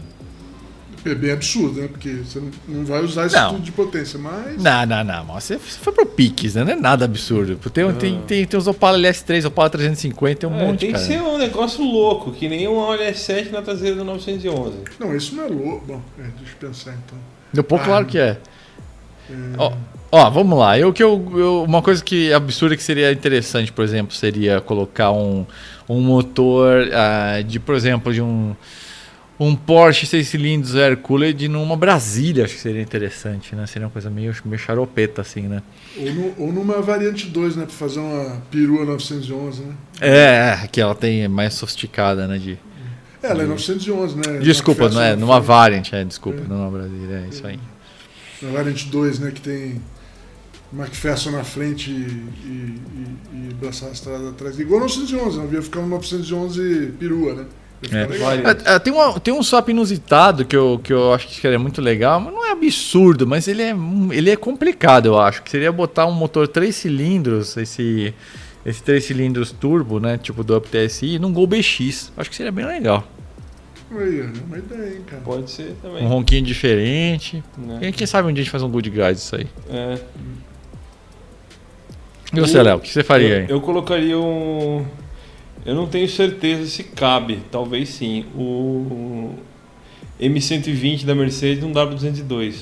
É bem absurdo, né? Porque você não- vai usar isso Não. tudo de potência, mas. Não, não, não. Você foi pro Piques, né? Não é nada absurdo. Tem, tem, tem, tem os Opala LS3, Opala 350, tem um É, monte, tem cara. que ser um negócio louco, que nem um OLS7 na traseira do 911. Não, isso não é louco. Bom, é, deixa eu pensar então. Deu pouco, Ah. claro que é. É, Ó, ó, vamos lá. Eu, que eu, eu- uma coisa que é absurda que seria interessante, por exemplo, seria colocar um, um motor ah, de, por exemplo, de um, um Porsche 6 cilindros air cooled numa Brasília, acho que seria interessante, né? Seria uma coisa meio, meio charopeta, assim, né? ou, no- ou numa variante 2, né? Pra fazer uma perua 911, né? É, que ela tem é mais sofisticada, né? De, É, ela é 911, né? desculpa, não é? Numa frente. variant, é, desculpa, É. numa Brasília, é isso aí. Na variante 2, né? Que tem McPherson na frente e, e, e, e braço arrastado atrás. Igual 911, não ia ficar um 911 perua, né? É. É, é, tem, uma, tem um swap inusitado que eu, que eu acho que seria muito legal, mas não é absurdo, mas ele é, ele é complicado, eu acho. Que seria botar um motor 3 cilindros, esse, esse 3 cilindros turbo, né? Tipo do Up TSI, num Gol BX. Acho que seria bem legal. Aí, é uma ideia, hein, cara. Pode ser também. Um ronquinho diferente. né? Quem, quem sabe um dia a gente faz um good guys disso aí. É. E você, O- Léo, o que você faria aí? Eu, eu colocaria um. Eu não tenho certeza se cabe, talvez sim. O M120 da Mercedes um W202.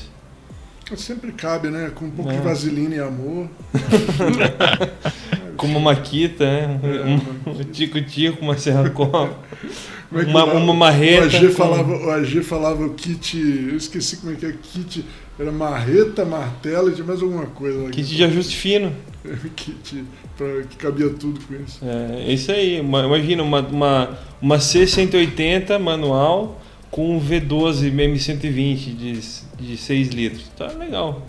Sempre cabe, né? Com um pouco É. de vaselina e amor. Com uma maquita, né? É, Um tico-tico, uma serra copa. Como é Uma- uma marreta O AG, com- falava, o AG falava o kit. Eu esqueci como é que é kit. Era marreta, martelo e tinha mais alguma coisa. lá. Kit de ajuste fino. kit pra, que cabia tudo com isso. É, isso aí. Uma- imagina uma, uma, uma C180 manual com um V12 M120 de, de 6 litros. Tá legal.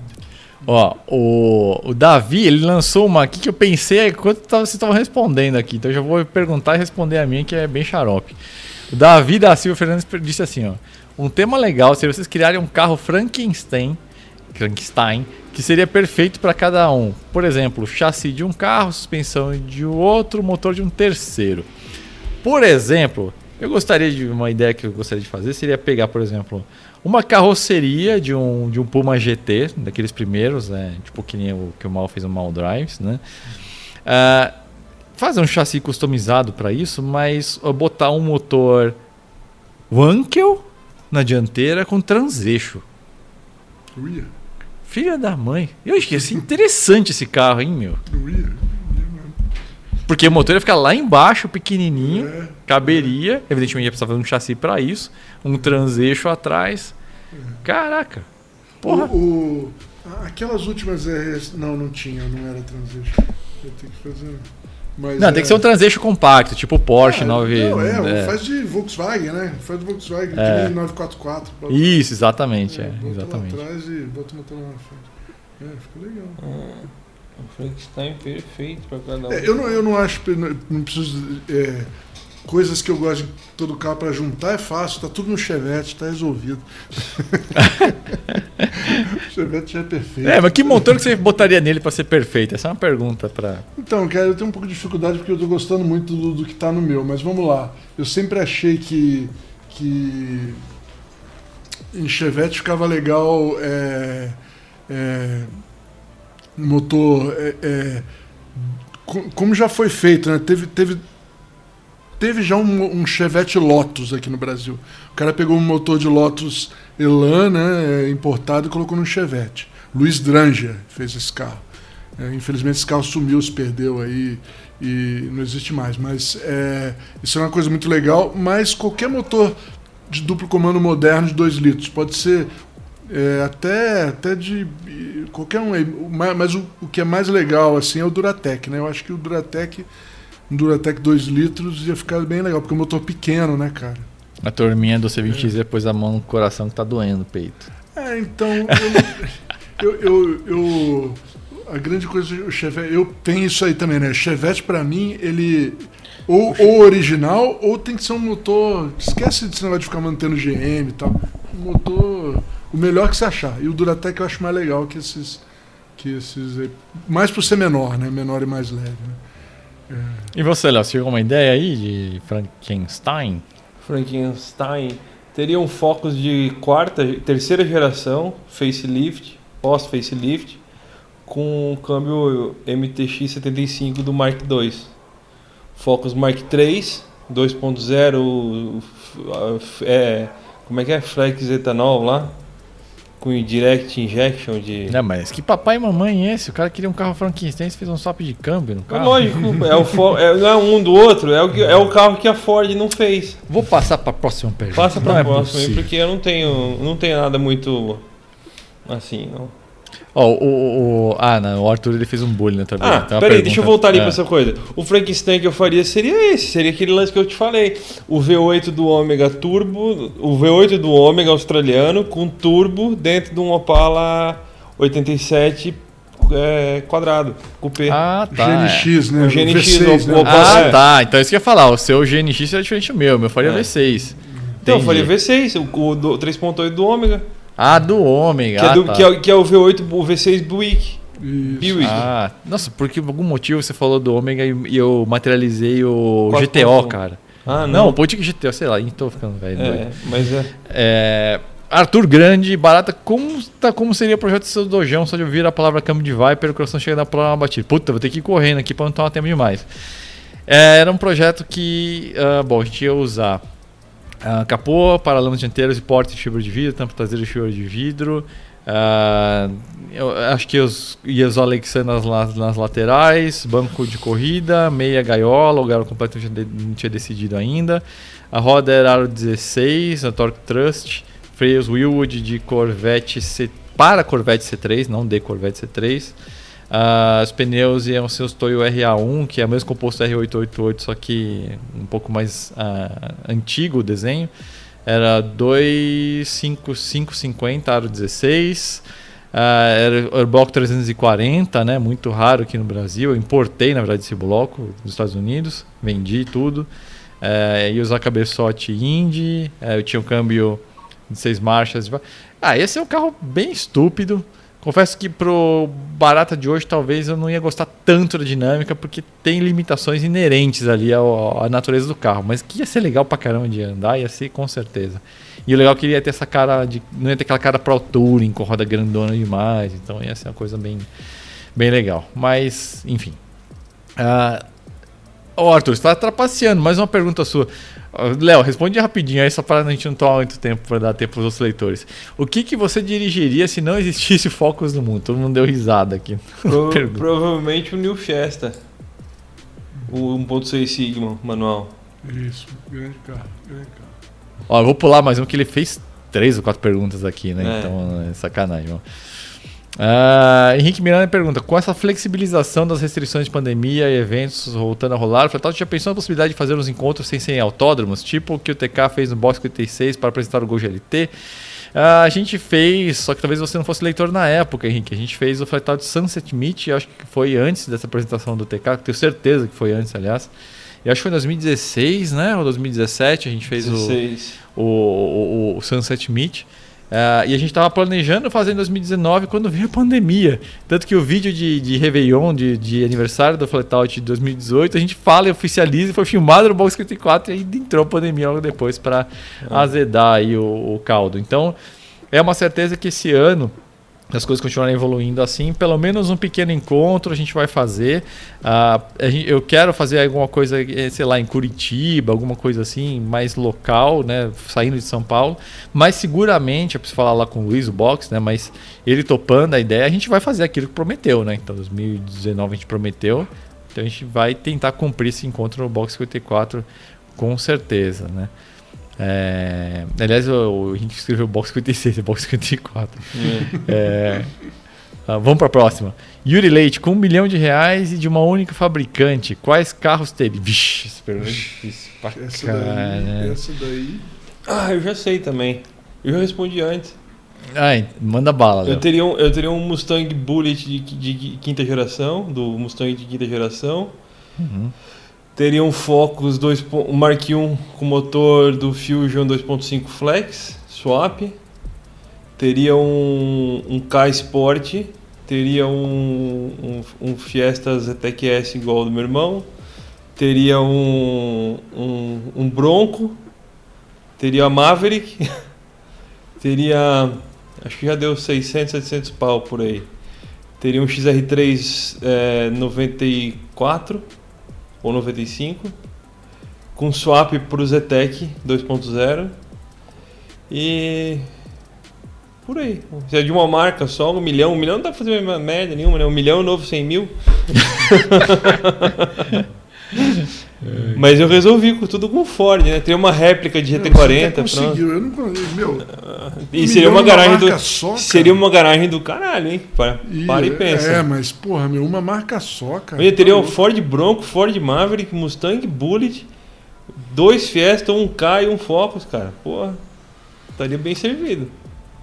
Ó, o, o Davi, ele lançou uma aqui que eu pensei enquanto vocês estavam respondendo aqui. Então eu já vou perguntar e responder a minha, que é bem xarope. O Davi da Silva Fernandes disse assim, ó. Um tema legal seria vocês criarem um carro Frankenstein, Frankenstein, que seria perfeito para cada um. Por exemplo, chassi de um carro, suspensão de outro, motor de um terceiro. Por exemplo, eu gostaria de uma ideia que eu gostaria de fazer seria pegar, por exemplo, uma carroceria de um, de um Puma GT, daqueles primeiros, né? Tipo que nem o que o Mal fez no Mal Drives, né? Ah, fazer um chassi customizado para isso, mas botar um motor Wankel na dianteira com transeixo. Uia, Filha da mãe. Eu esqueci interessante esse carro, hein, meu? uia. Porque o motor ia ficar lá embaixo, pequenininho, É, caberia. Evidentemente ia precisar fazer um chassi para isso, um transeixo atrás. Caraca. Porra. O, o- aquelas últimas RS. Não, não tinha, não era transeixo. Eu tenho que fazer. Mas Não, é- tem que ser um transeixo compacto, tipo Porsche Ah, 9. Não, é, é. faz de Volkswagen, né? Faz de Volkswagen, É. que nem 944. bota- Isso, exatamente. É, bota exatamente. lá atrás e bota o motor lá na frente. É, fica legal. O Frankenstein perfeito para cada um. É, eu, não, eu não acho, não, não preciso. Coisas que eu gosto de todo carro para juntar é fácil, tá tudo no Chevette, tá resolvido. o Chevette já é perfeito. É, mas que motor que você botaria nele para ser perfeito? Essa é uma pergunta para. Então, cara, eu tenho um pouco de dificuldade porque eu tô gostando muito do, do que tá no meu, mas vamos lá. Eu sempre achei que, que em Chevette ficava legal é, é, motor. é, é, co- como já foi feito, né? Teve, teve, teve já um, um Chevette Lotus aqui no Brasil. O cara pegou um motor de Lotus Elan, né, é, importado, e colocou no Chevette. Luiz Dranger fez esse carro. É, infelizmente esse carro sumiu, se perdeu aí e não existe mais. Mas é, isso é uma coisa muito legal. Mas qualquer motor de duplo comando moderno de 2 litros pode ser é, até, até de qualquer um Mas o, o que é mais legal assim é o Duratec, né? Eu acho que o Duratec um Duratec 2 litros ia ficar bem legal, porque o motor pequeno, né, cara? A turminha do C20X depois a mão no coração que tá doendo o peito. É, então. Eu, eu, eu, eu- a grande coisa do Chevette, eu tenho isso aí também, né? Chevette pra mim, ele. Ou, ou original, ou tem que ser um motor. Esquece desse negócio de ficar mantendo GM e tal. Um motor. O melhor que você achar. E o Duratec eu acho mais legal que esses. Que esses. Mais por ser menor, né? Menor e mais leve. Né? E você, Léo, você chegou uma ideia aí de Frankenstein? Frankenstein teriam focos de quarta, terceira geração, facelift, pós-facelift, com o câmbio MTX 75 do Mark II. Focos Mark III, 2.0, f- é, como é que é? Flex etanol lá, com direct injection de... É, mas que papai e mamãe é esse? O cara queria um carro Frankenstein, você fez um swap de câmbio no É carro? lógico, é o é, não é um do outro, é o, que- é o carro que a Ford não fez. Vou passar pra próxima pergunta. Passa Não pra é próxima aí, possível. porque eu não tenho, não tenho nada muito assim, não. Ó, o, o, o- ah, não, o Arthur ele fez um bullying na tua Ah, uma peraí, deixa eu voltar ali É. pra essa coisa. O Frankenstein que eu faria seria esse, seria aquele lance que eu te falei. O V8 do Ômega Turbo, o V8 do Ômega australiano com turbo dentro de um Opala 87 é, quadrado, coupé. Ah, tá. é. GNX, né? O GNX, V6, o- né? o- Ah, É. tá. Então isso que eu ia falar. O seu GNX era diferente do meu. O meu faria É. V6. então, eu Entendi. falei V6, o, o do 3.8 do Ômega, Ah, do Ômega. que, é ah, do- tá. que, é, que é o V8, o V6 Buick. Isso. Buick. Ah, nossa, porque por algum motivo você falou do Ômega e, e eu materializei o GTO, ponto? cara. Ah, Não, não. o Pontic GTO, sei lá, tô ficando velho. doido. é, mas é. É, Arthur Grande, barata, como, tá, como seria o projeto do seu dojão só de ouvir a palavra câmbio de Viper, o coração chega na palavra batida? Puta, vou ter que ir correndo aqui pra não tomar tempo demais. É, era um projeto que, ah, bom, a gente ia usar ah, capô, paralamas dianteiros e porta de fibra de vidro, tampa traseira de fibra de vidro. ah, eu acho que os, ia usar Alexander nas, nas laterais, banco de corrida, meia gaiola, o gaiola completo não tinha não tinha decidido ainda. A roda era aro 16, a Torque Trust, freios Willwood de Corvette C, para Corvette C3, não de Corvette C3. Ah, os pneus iam ser os Toyo RA1, que é o mesmo composto R888, só que um pouco mais ah, antigo o desenho. Era 25550 aro 16. Ah, era o bloco 340, né? Muito raro aqui no Brasil. Eu importei, na verdade, esse bloco dos Estados Unidos, vendi tudo. É, ia usar cabeçote Indy, é, eu tinha um câmbio de seis marchas. Ah, esse é um carro bem estúpido. Confesso que pro barata de hoje talvez eu não ia gostar tanto da dinâmica, porque tem limitações inerentes ali ao- à natureza do carro. Mas que ia ser legal pra caramba de andar, ia ser com certeza. E o legal é que ele ia ter essa cara de. Não ia ter aquela cara pro touring com roda grandona demais. Então ia ser uma coisa bem, bem legal. Mas, enfim. Ah, Ô Arthur, você tá trapaceando. Mais uma pergunta sua. Léo, responde rapidinho aí, só para a gente não tomar muito tempo, para dar tempo para os outros leitores. O que, que você dirigiria se não existisse Focus no mundo? Todo mundo deu risada aqui. Pro- provavelmente o New Fiesta. O 1.6 Sigma manual. Isso, grande carro, grande carro. Ó, eu vou pular mais um que ele fez três ou quatro perguntas aqui, né? É. Então é sacanagem. Ó. Ah, Henrique Miranda pergunta: com essa flexibilização das restrições de pandemia e eventos voltando a rolar, o Fletal já pensou na possibilidade de fazer uns encontros sem ser em autódromos, tipo o que o TK fez no Box 56 para apresentar o Gol GLT? Ah, a gente fez, só que talvez você não fosse leitor na época, Henrique. A gente fez o Fletal de Sunset Meet, acho que foi antes dessa apresentação do TK, tenho certeza que foi antes, aliás. E acho que foi em 2016, né? Ou 2017, a gente fez o, 16. o, o, o Sunset Meet. Ah, e a gente estava planejando fazer em 2019 quando veio a pandemia. Tanto que o vídeo de, de Réveillon, de, de aniversário do Flatout de 2018, a gente fala e oficializa e foi filmado no Box 54 e aí entrou a pandemia logo depois para azedar aí o, o caldo. Então é uma certeza que esse ano as coisas continuarem evoluindo assim, pelo menos um pequeno encontro a gente vai fazer. Gente- eu quero fazer alguma coisa, eh, sei lá, em Curitiba, alguma coisa assim, mais local, né? Saindo de São Paulo. Mas seguramente, eu preciso falar lá com o Luiz, o Box, né? Mas ele topando a ideia, a gente vai fazer aquilo que prometeu, né? Então, 2019 a gente prometeu. Então a gente vai tentar cumprir esse encontro no Box 54 com certeza, né? É, aliás, o, a gente escreveu Box 56, é Box 54. É, Ah, vamos para a próxima. Yuri Leite, com um milhão de reais e de uma única fabricante, quais carros teria? Vixe, essa pergunta é difícil pra Essa daí, essa daí. Ah, eu já sei também. Eu já respondi antes. Ai, manda bala, Eu Léo. teria, um, eu teria um Mustang Bullet de, de quinta geração, do Mustang de quinta geração. Uhum. Teria um Focus 2, po- um Mark I com motor do Fusion 2.5 Flex, swap. Teria um, um K Sport. Teria um, um, um Fiesta ZTEC S igual ao do meu irmão. Teria um, um, um Bronco. Teria Maverick. teria. Acho que já deu 600, 700 pau por aí. Teria um XR3 é, 94 ou 95 com swap para o Zetec 2.0 e por aí. Se é de uma marca só, um milhão, um milhão não dá pra fazer merda nenhuma, né? Um milhão novo, 100 mil. Mas eu resolvi com tudo com Ford, né? Teria uma réplica de Você até GT40, pronto. conseguiu. Eu não consegui. Meu, E um seria uma garagem do marca só, seria uma garagem do caralho, hein? Para, E- para e pensa. É, mas, porra, meu, uma marca só, cara. Eu teria Tá um louco. Ford Bronco, Ford Maverick, Mustang Bullet, dois Fiesta, um K e um Focus, cara. Porra, estaria bem servido.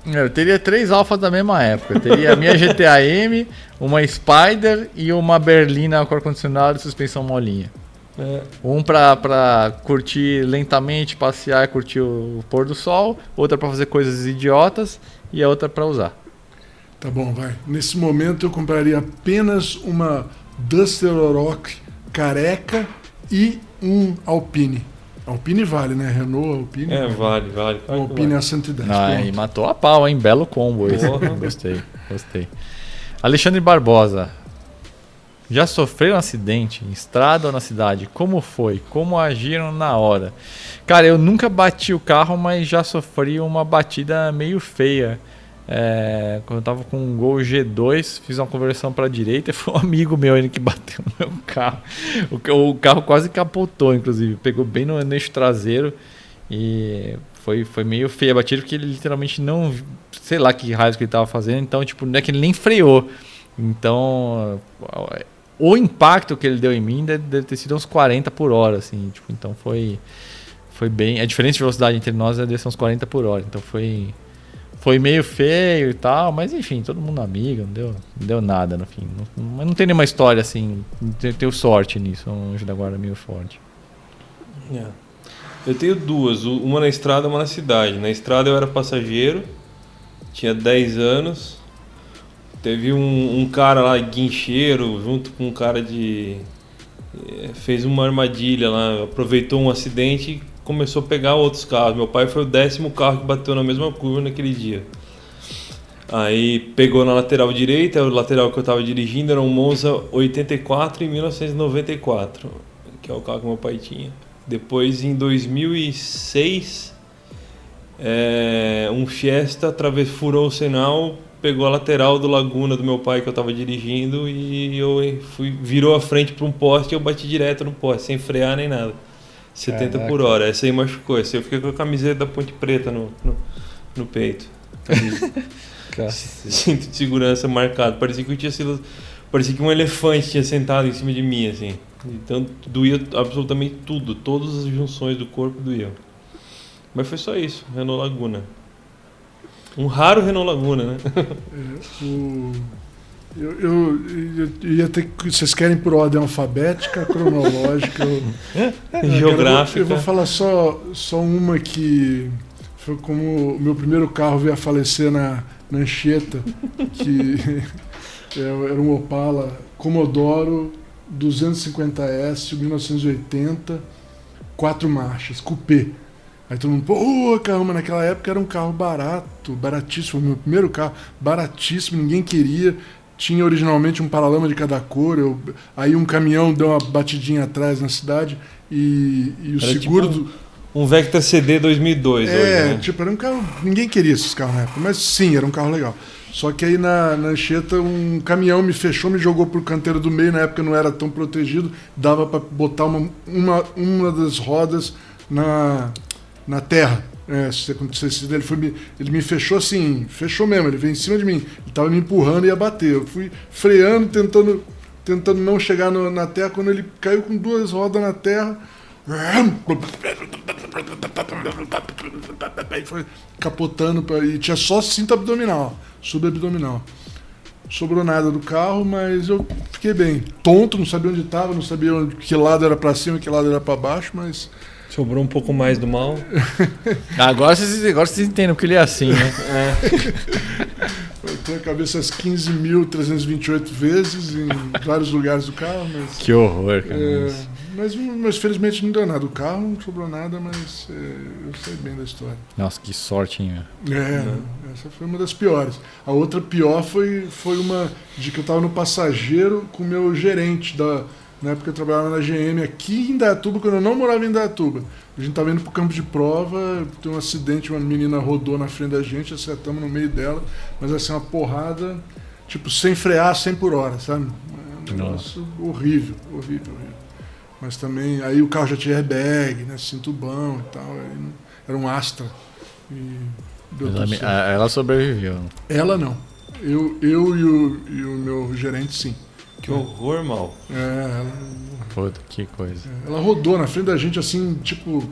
É, Eu teria três alfas da mesma época. Eu teria a minha GTA M, uma Spider e uma Berlina com ar-condicionado e suspensão molinha. É, Um pra, pra curtir lentamente, passear, curtir o pôr do sol, outra pra fazer coisas idiotas e a outra pra usar. Tá bom, vai. Nesse momento eu compraria apenas uma Duster Oroch careca e um Alpine. Alpine vale, né? Renault, Alpine. é, vale, vale. Que Alpine vale. a 110. Ah, e pronto. matou a pau, hein? Belo combo esse. Gostei, gostei. Alexandre Barbosa. Já sofreram acidente em estrada ou na cidade? Como foi? Como agiram na hora? Cara, eu nunca bati o carro, mas já sofri uma batida meio feia. É, quando eu tava com um Gol G2, fiz uma conversão para direita e foi um amigo meu ele que bateu no meu carro. O, o carro quase capotou, inclusive. Pegou bem no, eixo traseiro e foi, foi meio feia a batida porque ele literalmente não. Sei lá que raio que ele tava fazendo. Então, tipo, não é que ele nem freou. Então, o impacto que ele deu em mim deve, ter sido uns 40 por hora, assim. Tipo, então foi. Foi bem. A diferença de velocidade entre nós deve ser uns 40 por hora. Então foi. Foi meio feio e tal, mas enfim, todo mundo amigo, não deu, não deu nada no fim. Não, não tem nenhuma história assim. Tenho, tenho sorte nisso, um anjo da guarda meio forte. É. Eu tenho duas, uma na estrada uma na cidade. Na estrada eu era passageiro, tinha 10 anos. Teve um, um cara lá, guincheiro, junto com um cara de. eh, fez uma armadilha lá, aproveitou um acidente e começou a pegar outros carros. Meu pai foi o décimo carro que bateu na mesma curva naquele dia. Aí pegou na lateral direita, o lateral que eu estava dirigindo era um Monza 84 em 1994, que é o carro que meu pai tinha. Depois, em 2006, é, um Fiesta através, furou o sinal, pegou a lateral do Laguna do meu pai que eu estava dirigindo e eu fui, virou a frente para um poste e eu bati direto no poste, sem frear nem nada. 70 por Caraca. hora. Essa aí machucou. Essa aí eu fiquei com a camiseta da Ponte Preta no, no, no peito. Cinto de segurança marcado. Parecia que eu tinha sido. Parecia que um elefante tinha sentado em cima de mim, assim. Então doía absolutamente tudo. Todas as junções do corpo doíam. Mas foi só isso. Renault Laguna. Um raro Renault Laguna, né? É, o- eu, eu- eu ia ter que. Vocês querem por ordem alfabética, cronológica? eu- Eu Geográfica. vou, eu vou falar só, só uma que foi como o meu primeiro carro veio a falecer na, na Anchieta, que é, era um Opala Commodoro 250S, 1980, quatro marchas, coupé. Aí todo mundo, pô, caramba, naquela época era um carro barato, baratíssimo, meu primeiro carro, baratíssimo, ninguém queria. Tinha originalmente um paralama de cada cor, eu- aí um caminhão deu uma batidinha atrás na cidade e, e o Era seguro tipo do. Um Vectra CD 2002 É, hoje, né? tipo, era um carro. Ninguém queria esses carros na época, mas sim, era um carro legal. Só que aí na, na Anchieta um caminhão me fechou, me jogou pro canteiro do meio, na época não era tão protegido, dava para botar uma, uma, uma das rodas na, na terra. É, se acontecesse ele foi ele me fechou assim, fechou mesmo, ele veio em cima de mim, ele tava me empurrando e ia bater. Eu fui freando, tentando, tentando não chegar no- na terra, quando ele caiu com duas rodas na terra. Foi capotando pra- e tinha só cinto abdominal, subabdominal. Sobrou nada do carro, mas eu fiquei bem. Tonto, não sabia onde estava, não sabia onde, que lado era para cima, que lado era para baixo, mas Sobrou um pouco mais do mal. Agora vocês, agora vocês entendem porque ele é assim, né? eu tenho a cabeça às 15.328 vezes em vários lugares do carro, mas. que horror, cara. É, mas, mas felizmente não deu nada. O carro não sobrou nada, mas é, eu sei bem da história. Nossa, que sorte, hein, meu. É, essa foi uma das piores. A outra pior foi, foi uma de que eu estava no passageiro com o meu gerente da. Na época eu trabalhava na GM aqui em Indaiatuba, quando eu não morava em Indaiatuba. A gente estava indo pro campo de prova, tem um acidente, uma menina rodou na frente da gente, acertamos no meio dela, mas assim, uma porrada, tipo, sem frear, 100 por hora, sabe? É um negócio horrível, horrível, horrível. Mas também, aí o carro já tinha airbag, né? Cinto bom e tal. era um Astra. E deu Mas tudo a mi- certo. a- ela sobreviveu. Ela não. Eu, eu e, o, e o meu gerente, sim. Que horror, mal. É, ela, Puta, que coisa. ela rodou na frente da gente assim, tipo.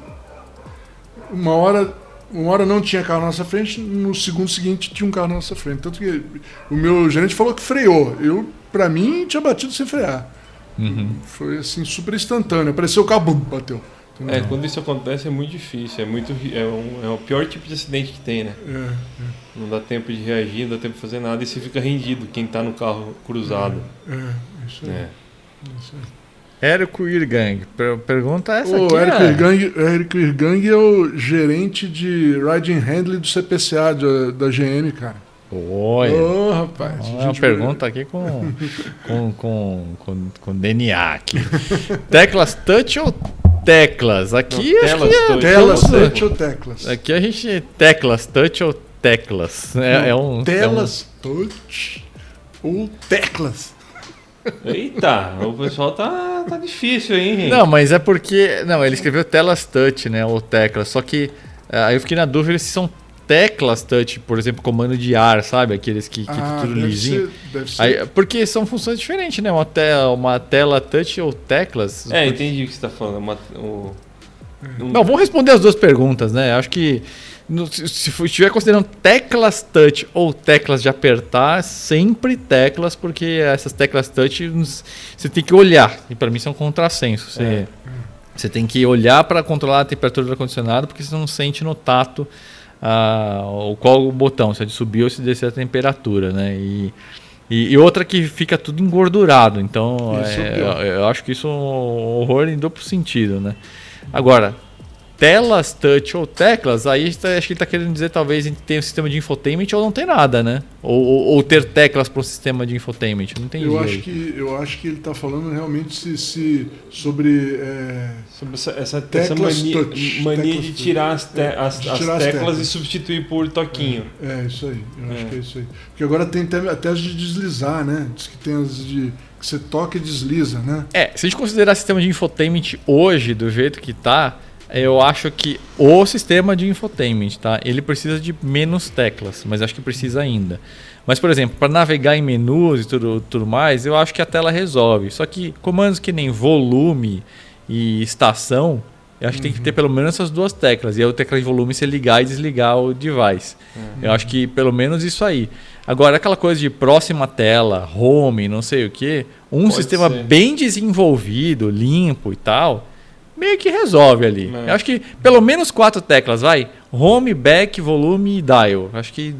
Uma hora. Uma hora não tinha carro na nossa frente, no segundo seguinte tinha um carro na nossa frente. Tanto que o meu gerente falou que freou. Eu, pra mim, tinha batido sem frear. Uhum. Foi assim, super instantâneo. Apareceu o carro, bum, bateu. É, quando isso acontece é muito difícil. É, muito, é, um, é o pior tipo de acidente que tem, né? É, Não dá tempo de reagir, não dá tempo de fazer nada e você fica rendido, quem tá no carro cruzado. é, isso aí. É. Isso aí. Érico Irgang. Per pergunta essa O aqui. Érico é- Irgang, Érico Irgang é o gerente de riding handling do CPCA da, da GM, cara. Olha. Ô, rapaz. Olha gente uma pergunta aqui com, com, com, com, com DNA aqui. Teclas touch ou teclas? Aqui Não, acho telas que é- touch. Telas, touch ou teclas? Aqui a gente. Teclas, touch ou teclas? É, é um. Telas, touch ou teclas? Eita, o pessoal tá, tá difícil, hein, é um- gente? Não, mas é porque. Não, ele escreveu telas touch, né? Ou teclas. Só que. é, Aí eu fiquei na dúvida se são teclas touch, por exemplo, comando de ar, sabe? Aqueles que, que Ah, tudo deve lisinho. ser, deve ser. Aí, porque são funções diferentes, né? Uma, te, uma tela touch ou teclas. É, entendi o que você tá falando. Uma, o, um- Não, vamos responder as duas perguntas, né? Acho que no- se, estiver considerando teclas touch ou teclas de apertar, sempre teclas, porque essas teclas touch você tem que olhar. E para mim são contrassenso. Você, É. você tem que olhar para controlar a temperatura do ar-condicionado, porque você não sente no tato ah, o qual o botão, se é de subir ou se descer a temperatura, né? E, e, e outra que fica tudo engordurado. Então, é eu, eu acho que isso é um horror em duplo sentido, né? Agora, telas touch ou teclas, aí tá- acho que ele está querendo dizer talvez em ter um sistema de infotainment ou não tem nada, né? Ou, ou, ou ter teclas para um sistema de infotainment. Não tem eu, jeito. acho que, eu acho que ele está falando realmente se, se- sobre. é, Sobre essa, essa, essa mania, touch, mania teclas de tirar as, te- É, as, de as tirar as teclas, teclas. e substituir por toquinho. É, isso aí. Eu acho É. que é isso aí. Porque agora tem até, até as de deslizar, né? Diz que tem as de. que você toca e desliza, né? É, se a gente considerar sistema de infotainment hoje, do jeito que tá, eu acho que o sistema de infotainment, tá? Ele precisa de menos teclas, mas acho que precisa ainda. Mas, por exemplo, para navegar em menus e tudo, tudo mais, eu acho que a tela resolve. Só que comandos que nem volume e estação, eu acho que tem que ter pelo menos essas duas teclas. E aí o tecla de volume você ligar e desligar o device. Eu acho que pelo menos isso aí. Agora, aquela coisa de próxima tela, home, não sei o que, um Pode sistema ser. bem desenvolvido, limpo e tal, meio que resolve ali. É. Eu acho que pelo menos quatro teclas, vai. Home, back, volume e dial. Acho que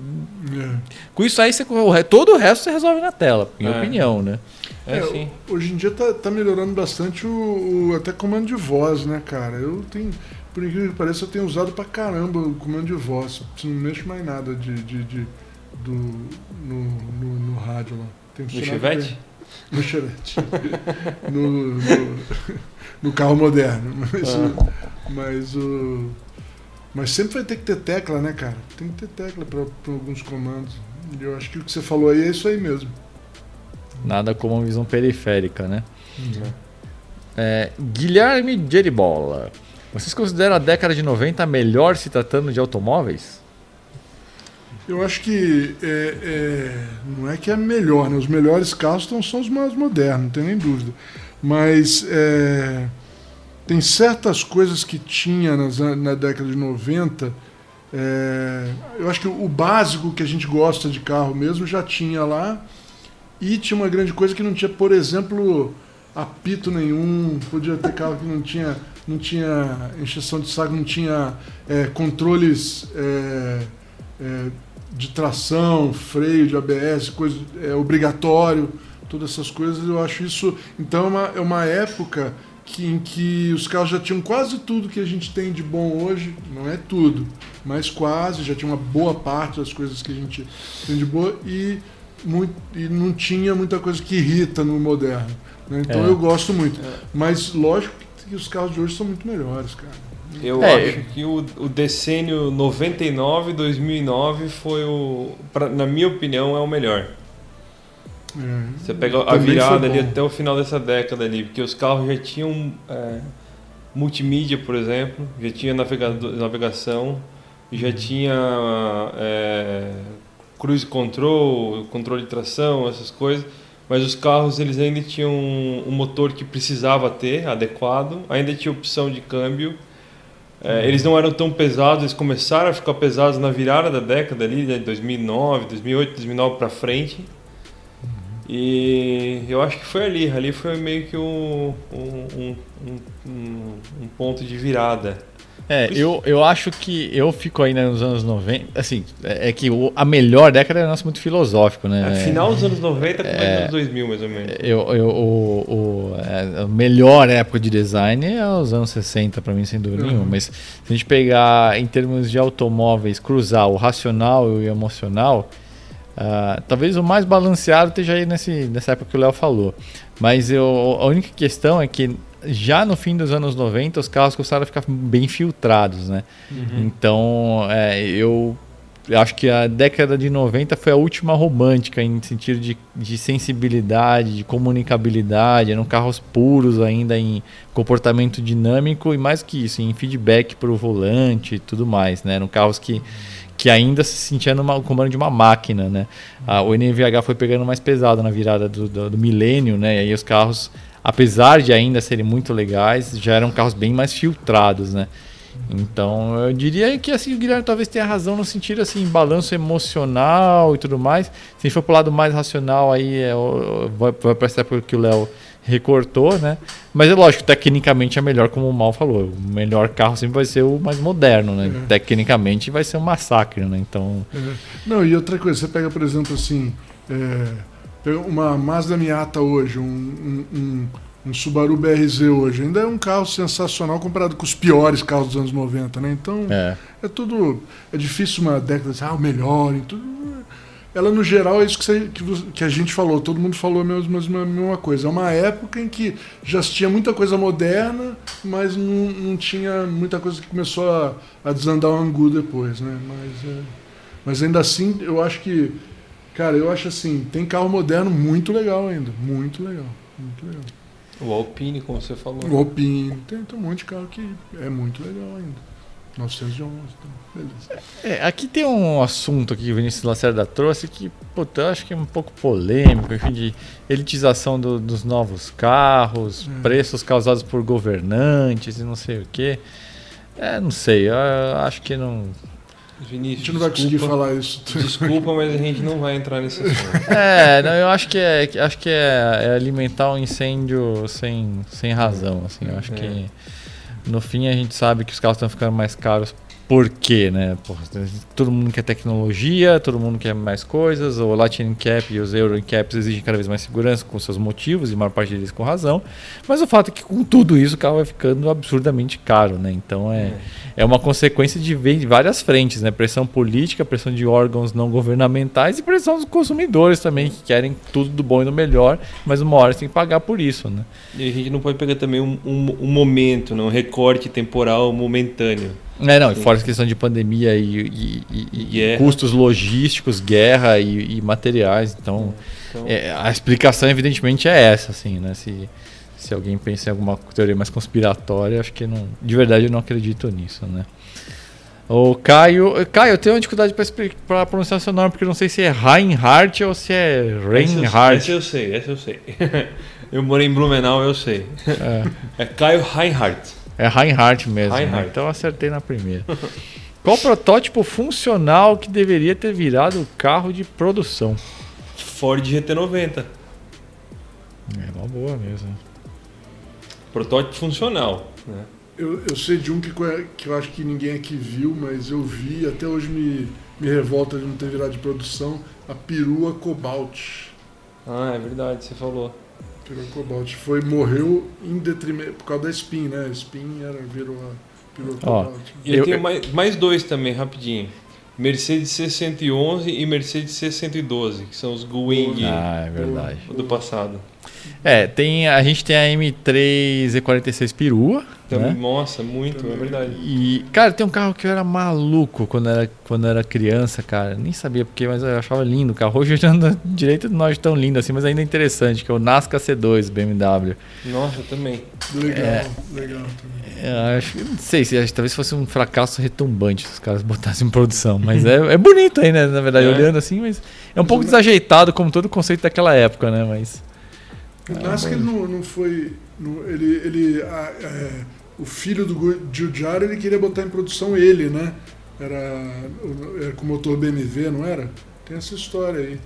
É. com isso aí você, todo o resto você resolve na tela, minha É. opinião, né? É, É, sim. Hoje em dia tá, tá melhorando bastante o, o- até comando de voz, né, cara? Eu tenho, por incrível que pareça, eu tenho usado pra caramba o comando de voz. Não mexo mais nada de, de, de- do, no, no, no rádio lá. Tem No chevette? bem. No chevette. no, no, no carro moderno. Mas, Ah. o- mas o. Mas sempre vai ter que ter tecla, né, cara? Tem que ter tecla para alguns comandos. E eu acho que o que você falou aí é isso aí mesmo. Nada como uma visão periférica, né? É, Guilherme Geribola. Vocês consideram a década de 90 a melhor se tratando de automóveis? Eu acho que é, é, não é que é melhor, né? Os melhores carros estão, são os mais modernos, não tem nem dúvida. Mas é, tem certas coisas que tinha nas, na década de 90. É, eu acho que o básico que a gente gosta de carro mesmo já tinha lá. E tinha uma grande coisa que não tinha, por exemplo, apito nenhum, podia ter carro que não tinha, não tinha encheção de saco, não tinha é, controles é, é, de tração, freio de ABS, coisa é, obrigatório, todas essas coisas. Eu acho isso. Então é uma, é uma época que, em que os carros já tinham quase tudo que a gente tem de bom hoje, não é tudo, mas quase, já tinha uma boa parte das coisas que a gente tem de boa e, muito, e não tinha muita coisa que irrita no moderno. Né? Então É. eu gosto muito. Mas lógico que os carros de hoje são muito melhores, cara. Eu É, acho que o, o decênio 99, 2009 foi o, pra- na minha opinião, é o melhor. É. Você pega a virada ali até o final dessa década ali, porque os carros já tinham é, multimídia, por exemplo, já tinha navegação, já Uhum. tinha é, cruise control, controle de tração, essas coisas. Mas os carros eles ainda tinham um motor que precisava ter, adequado, ainda tinha opção de câmbio. É, eles não eram tão pesados, eles começaram a ficar pesados na virada da década ali, de 2009, 2008, 2009 para frente. E eu acho que foi ali, ali foi meio que um, um, um, um- ponto de virada. É, eu, eu acho que eu fico ainda nos anos 90. Assim, é, é que o- a melhor década é nosso muito filosófico, né? É, final dos anos 90 com os anos 2000, mais ou menos. Eu, eu, o, o- é, a melhor época de design é os anos 60, para mim, sem dúvida Uhum. nenhuma. Mas se a gente pegar em termos de automóveis, cruzar o racional e o emocional, ah, talvez o mais balanceado esteja aí nesse, nessa época que o Léo falou. Mas eu, a única questão é que já no fim dos anos 90, os carros começaram a ficar bem filtrados, né? Então, é, eu acho que a década de 90 foi a última romântica em sentido de, de sensibilidade, de comunicabilidade, eram carros puros ainda em comportamento dinâmico e mais que isso, em feedback para o volante e tudo mais, né? Eram carros que, que ainda se sentiam no comando de uma máquina, né? Ah, o NVH foi pegando mais pesado na virada do, do, do milênio, né? E aí os carros, apesar de ainda serem muito legais, já eram carros bem mais filtrados, né? Então, eu diria que assim, o Guilherme talvez tenha razão no sentido assim, balanço emocional e tudo mais. Se for pro lado mais racional, aí é, o- vai, vai para que o Léo recortou, né? Mas é lógico, tecnicamente é melhor, como o Mal falou. O melhor carro sempre vai ser o mais moderno, né? É. Tecnicamente vai ser um massacre, né? Então, É. Não, e outra coisa, você pega, por exemplo, assim, é, uma Mazda Miata hoje, um, um, um- um Subaru BRZ hoje, ainda é um carro sensacional comparado com os piores carros dos anos 90, né? Então, é. é tudo. É difícil uma década dizer, ah, o melhor e tudo. Ela, no geral, é isso que, você- que você- que a gente falou, todo mundo falou a mesma, mesma, mesma coisa. É uma época em que já tinha muita coisa moderna, mas não, não tinha muita coisa que começou a, a desandar o angu depois, né? Mas, é, mas ainda assim, eu acho que. Cara, eu acho assim, tem carro moderno muito legal ainda. Muito legal. Muito legal. O Alpine, como você falou. O Alpine, tem, tem um monte de carro que é muito legal ainda. 911, então, beleza. É, aqui tem um assunto aqui que o Vinícius Lacerda trouxe que, puta, eu acho que é um pouco polêmico, enfim, de elitização do- dos novos carros, Hum. preços causados por governantes e não sei o quê. É, não sei, eu acho que não. A Vinícius, gente não vai conseguir falar isso. Desculpa, mas a gente não vai entrar nesse assunto. É, não, eu acho que é, acho que é, é alimentar um incêndio sem, sem razão, assim. Eu acho É. que no fim a gente sabe que os carros estão ficando mais caros. Por quê, né? Porra, todo mundo quer tecnologia, todo mundo quer mais coisas. O Latin Cap e os Euro Caps exigem cada vez mais segurança com seus motivos, e a maior parte deles com razão. Mas o fato é que com tudo isso o carro vai ficando absurdamente caro, né? Então é, é uma consequência de várias frentes, né? Pressão política, pressão de órgãos não governamentais e pressão dos consumidores também, que querem tudo do bom e do melhor, mas uma hora você tem que pagar por isso, né? E a gente não pode pegar também um, um, um momento, né? um recorte temporal momentâneo. É, não, e fora a questão de pandemia e, e- e- e custos logísticos, guerra e, materiais. Então, Então, é, a explicação, evidentemente, é essa, assim, né? Se, se alguém pensa em alguma teoria mais conspiratória, acho que não, de verdade eu não acredito nisso, né? O Caio. Caio, eu tenho uma dificuldade para pronunciar seu nome, porque eu não sei se é Reinhardt ou se é Reinhardt. Essa eu sei, essa eu sei. eu morei em Blumenau, eu sei. É, é Caio Reinhardt. É Reinhardt mesmo. Né? Reinhardt. Né? Então eu acertei na primeira. Qual protótipo funcional que deveria ter virado carro de produção? Ford GT90. É uma boa mesmo. Protótipo funcional. Né? Eu, eu sei de um que, que eu acho que ninguém aqui viu, mas eu vi, até hoje me, me revolta de não ter virado de produção, a perua Cobalt. Ah, é verdade, você falou. Perua Cobalt. Foi, morreu em detrimento, por causa da Spin, né? A Spin era, virou a perua Cobalt. E eu, eu tenho mais, mais dois também, rapidinho. Mercedes C111 e Mercedes C112, que são os Guing ah, é verdade. do passado. É, tem, a gente tem a M3 E46 perua, né? Nossa, muito, é verdade. E, cara, tem um carro que eu era maluco quando era, quando era criança, cara. Nem sabia porque, mas eu achava lindo o carro. Hoje já anda direito de nós tão lindo assim, mas ainda é interessante, que é o Nazca C2 BMW. Nossa, também. Legal, é, legal também. É, acho, não sei se talvez fosse um fracasso retumbante se os caras botassem em produção, mas é, é bonito aí, né? Na verdade, é. olhando assim, mas é um pouco desajeitado como todo o conceito daquela época, né? Mas. O Nazca ele não, não foi. Não, ele, ele, a, é, o filho do Giugiaro ele queria botar em produção ele, né? Era, era com motor BMW, não era? Tem essa história aí.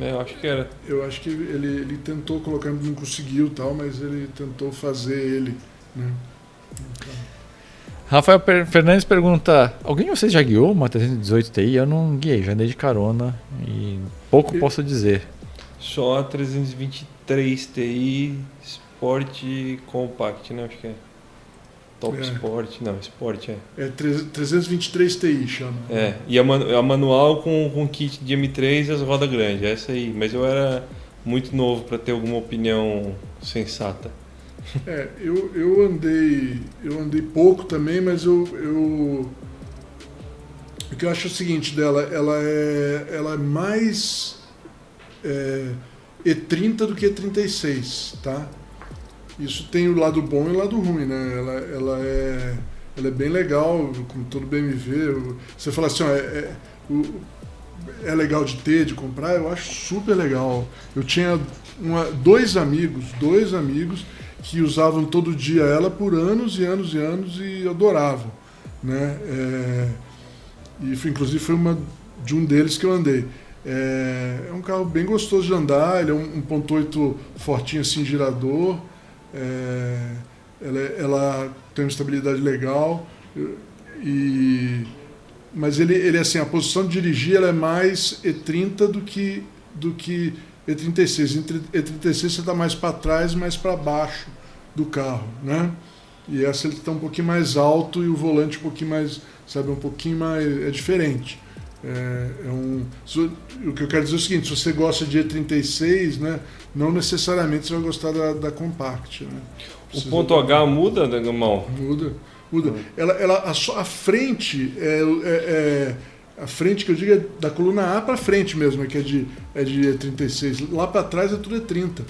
É, eu acho que era. Eu acho que ele, ele tentou colocar, não conseguiu tal, mas ele tentou fazer ele, né? Então. Rafael Fernandes pergunta: Alguém de vocês já guiou uma 318 Ti? Eu não guiei, já andei de carona e pouco posso dizer. Só a 323 Ti Sport Compact, né? Acho que é. Top é. Sport, não, Sport é. É 323 Ti chama. É, e a, a manual com, com kit de M3 e as rodas grandes, essa aí. Mas eu era muito novo para ter alguma opinião sensata. É, eu, eu andei eu andei pouco também, mas eu, eu o que eu acho é o seguinte dela, ela é ela é mais é, E30 do que E36, tá? Isso tem o lado bom e o lado ruim, né? Ela, ela, é, ela é bem legal, como todo BMW. Você fala assim, ó, é, é, é legal de ter, de comprar, eu acho super legal. Eu tinha uma, dois amigos, dois amigos que usavam todo dia ela por anos e anos e anos e adoravam, né? É, e foi, inclusive foi uma de um deles que eu andei. É, é um carro bem gostoso de andar, ele é um, um 1.8 fortinho assim, girador. É, ela, ela, tem uma estabilidade legal. E, mas ele, ele assim, a posição de dirigir ela é mais E30 do que, do que E36. Entre E36 você está mais para trás, mais para baixo do carro, né? E essa ele está um pouquinho mais alto e o volante um pouquinho mais, sabe, um pouquinho mais é diferente. É, é um, o que eu quero dizer é o seguinte: se você gosta de E36, né, não necessariamente você vai gostar da, da Compact. Né? o ponto H muda, Dagomão? Muda. muda. Hum. Ela, ela, a, a frente é, é, é, a frente que eu digo é da coluna A para frente mesmo, que é de, é de E36. Lá para trás é tudo E30.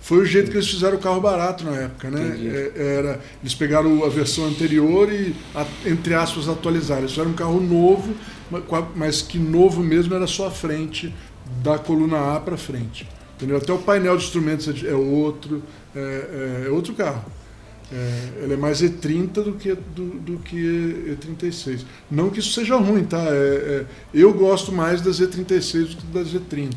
Foi o jeito que eles fizeram o carro barato na época, né? É, era, eles pegaram a versão anterior e, entre aspas, atualizaram. Eles fizeram um carro novo, mas que novo mesmo era só a frente, da coluna A para frente. Entendeu? Até o painel de instrumentos é, é outro, é, é, é outro carro. É, ele é mais E30 do que, do, do, que E36. Não que isso seja ruim, tá? É, é, eu gosto mais das E36 do que das E30.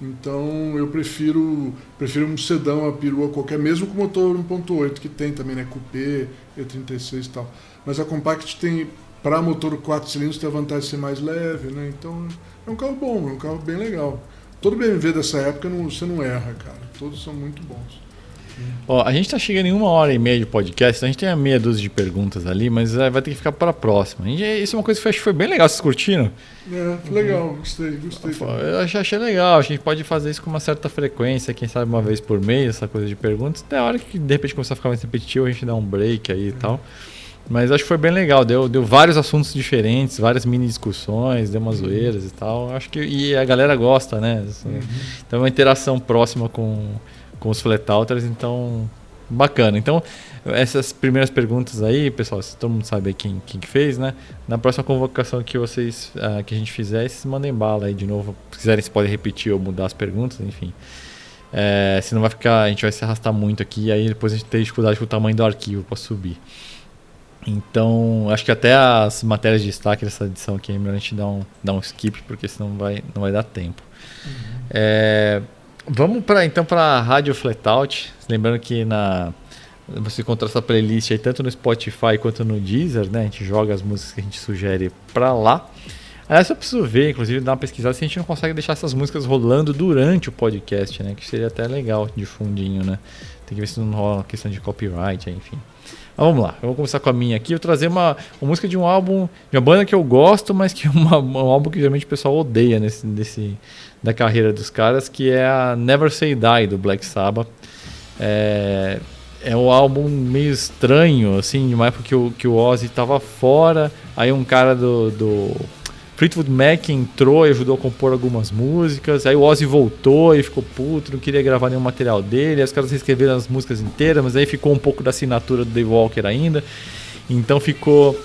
Então eu prefiro prefiro um sedão, a perua qualquer, mesmo com motor 1.8 que tem também, né, coupé, E36 e tal. Mas a Compact tem para motor 4 cilindros tem a vantagem de ser mais leve, né? Então é um carro bom, é um carro bem legal. Todo BMW dessa época não, você não erra, cara. Todos são muito bons. Ó, a gente está chegando em uma hora e meia de podcast, a gente tem a meia dúzia de perguntas ali, mas é, vai ter que ficar para a próxima. gente, isso é uma coisa que foi bem legal, vocês curtiram? É, foi legal, gostei, gostei. Eu achei, achei legal, a gente pode fazer isso com uma certa frequência, quem sabe uma vez por mês, essa coisa de perguntas. Até a hora que de repente começar a ficar mais repetitivo, a gente dá um break aí e tal. Mas acho que foi bem legal, deu, deu vários assuntos diferentes, várias mini discussões, deu umas zoeiras e tal. Acho que e a galera gosta, né? Uhum. Então é uma interação próxima com com os flat outers, então bacana. Então, essas primeiras perguntas aí, pessoal, se todo mundo sabe quem, quem que fez, né? Na próxima convocação que vocês uh, que a gente fizer, vocês mandem bala aí de novo. Se quiserem, vocês podem repetir ou mudar as perguntas, enfim. É, senão vai ficar, a gente vai se arrastar muito aqui, e aí depois a gente tem dificuldade com o tamanho do arquivo para subir. Então, acho que até as matérias de destaque dessa edição aqui é melhor a gente dar um, dar um skip, porque senão vai, não vai dar tempo. Uhum. É, vamos para então para a Rádio Flatout. Lembrando que na você encontra essa playlist aí tanto no Spotify quanto no Deezer, né? A gente joga as músicas que a gente sugere para lá. Aliás, eu preciso ver, inclusive, dar uma pesquisada se a gente não consegue deixar essas músicas rolando durante o podcast, né? Que seria até legal de fundinho, né? Tem que ver se não rola uma questão de copyright, enfim. Vamos lá, eu vou começar com a minha aqui. Eu vou trazer uma, uma música de um álbum, de uma banda que eu gosto, mas que é uma, um álbum que geralmente o pessoal odeia nesse, nesse, da carreira dos caras, que é a Never Say Die do Black Sabbath. É, é um álbum meio estranho, assim, de uma época que o, que o Ozzy estava fora, aí um cara do, do Fleetwood Mac entrou e ajudou a compor algumas músicas, aí o Ozzy voltou e ficou puto, não queria gravar nenhum material dele, aí os caras reescreveram as músicas inteiras, mas aí ficou um pouco da assinatura do Dave Walker ainda, então ficou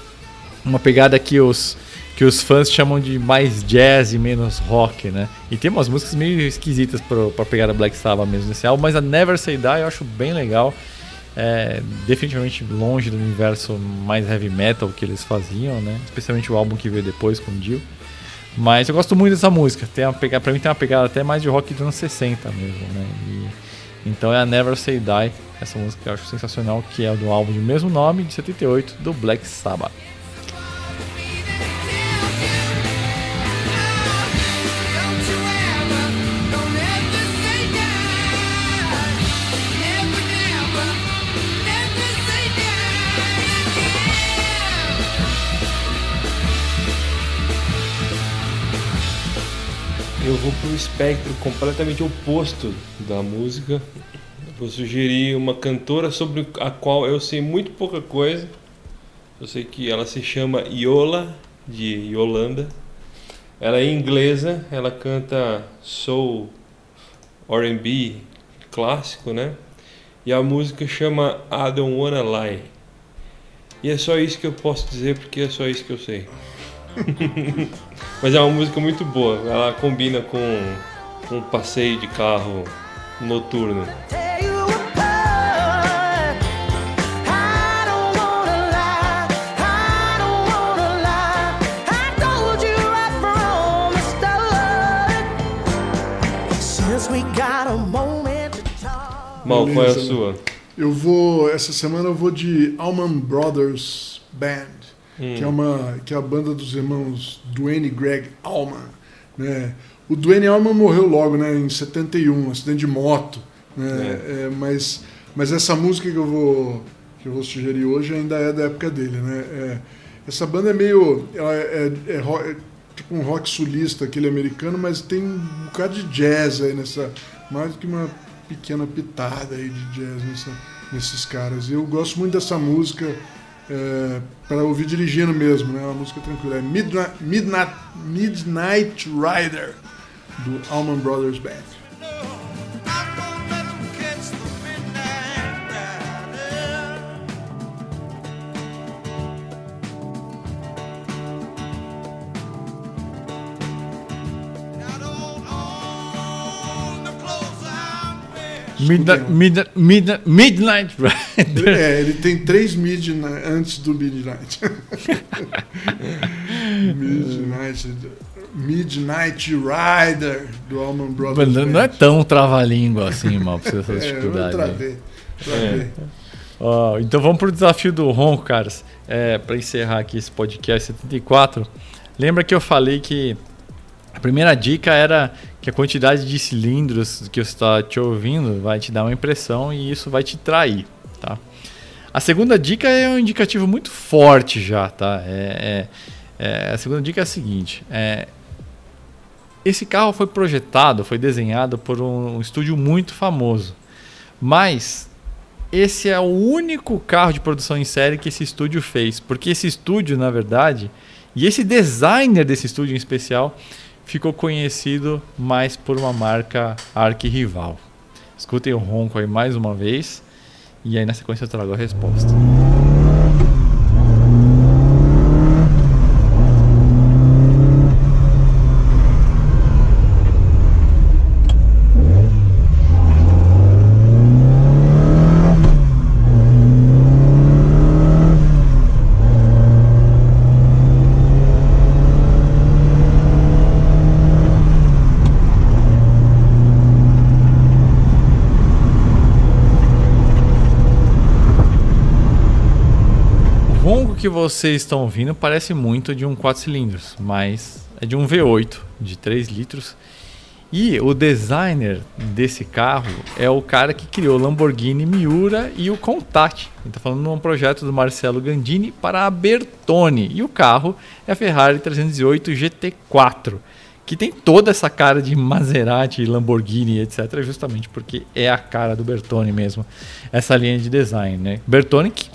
uma pegada que os que os fãs chamam de mais jazz e menos rock, né? E tem umas músicas meio esquisitas para pegar a Black Sabbath mesmo nesse álbum, mas a Never Say Die eu acho bem legal é definitivamente longe do universo mais heavy metal que eles faziam, né? Especialmente o álbum que veio depois com o Dio. Mas eu gosto muito dessa música. Tem uma pegada, pra mim tem uma pegada até mais de rock dos anos 60 mesmo, né? E, então é a Never Say Die, essa música que eu acho sensacional, que é do álbum de mesmo nome, de 78, do Black Sabbath. Eu vou para um espectro completamente oposto da música. vou sugerir uma cantora sobre a qual eu sei muito pouca coisa. Eu sei que ela se chama Yola, de Yolanda. Ela é inglesa, ela canta soul, R&B clássico, né? E a música chama I Don't Wanna Lie. E é só isso que eu posso dizer porque é só isso que eu sei. Mas é uma música muito boa. Ela combina com um passeio de carro noturno. Mal, qual é a sua? Eu vou. Essa semana eu vou de Allman Brothers Band hum. que é uma que é a banda dos irmãos Dwayne e Greg Allman, né? O Dwayne Allman morreu logo, né, em 71, um acidente de moto, né? É. É, mas mas essa música que eu vou que eu vou sugerir hoje ainda é da época dele, né? É, essa banda é meio ela é, é, é, tipo um rock sulista, aquele americano, mas tem um bocado de jazz aí nessa, mais do que uma pequena pitada aí de jazz nessa, nesses caras. E eu gosto muito dessa música é, para ouvir dirigindo mesmo, né? Uma música tranquila. É Midnight, Midnight, Midnight Rider, do Allman Brothers Band. Midnight, midnight, midnight, midnight Rider. É, ele tem três midnight antes do Midnight. midnight, midnight Rider do Allman Brothers. Não, não é tão trava-língua assim, mal, pra você essa dificuldade. É, eu travei, travei. É. então vamos pro desafio do Ronco, caras. É, para encerrar aqui esse podcast 74. Lembra que eu falei que a primeira dica era que a quantidade de cilindros que você está te ouvindo vai te dar uma impressão e isso vai te trair, tá? A segunda dica é um indicativo muito forte já, tá? É, é, é, a segunda dica é a seguinte: é, esse carro foi projetado, foi desenhado por um, um estúdio muito famoso, mas esse é o único carro de produção em série que esse estúdio fez, porque esse estúdio, na verdade, e esse designer desse estúdio em especial ficou conhecido mais por uma marca arquirrival. Escutem o ronco aí mais uma vez E aí na sequência eu trago a resposta. Que vocês estão ouvindo parece muito de um 4 cilindros, mas é de um V8 de 3 litros. E o designer desse carro é o cara que criou Lamborghini Miura e o Contact. Ele está falando de um projeto do Marcelo Gandini para a Bertone. E o carro é a Ferrari 308 GT4, que tem toda essa cara de Maserati, Lamborghini, etc. Justamente porque é a cara do Bertone mesmo, essa linha de design. Né? Bertone que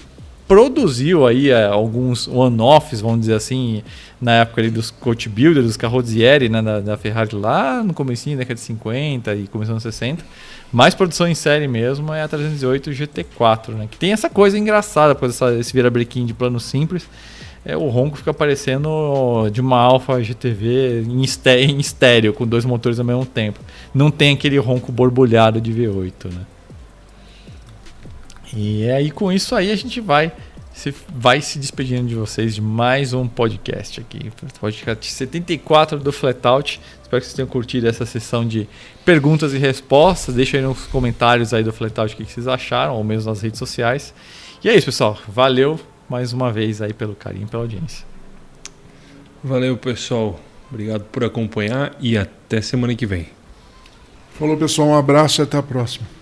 produziu aí é, alguns one-offs, vamos dizer assim, na época ali dos coach builders, dos carrozzieri, né, da, da, Ferrari lá no começo da década de 50 e começando nos 60. Mais produção em série mesmo é a 308 GT4, né, que tem essa coisa engraçada, por essa, esse virabrequim de plano simples. É, o ronco fica parecendo de uma Alfa GTV em, em estéreo, com dois motores ao mesmo tempo. Não tem aquele ronco borbulhado de V8, né? E aí com isso aí a gente vai se, vai se despedindo de vocês de mais um podcast aqui. Podcast 74 do Flatout. Espero que vocês tenham curtido essa sessão de perguntas e respostas. Deixa aí nos comentários aí do Flatout o que vocês acharam, ou mesmo nas redes sociais. E é isso, pessoal. Valeu mais uma vez aí pelo carinho, pela audiência. Valeu, pessoal. Obrigado por acompanhar e até semana que vem. Falou, pessoal. Um abraço e até a próxima.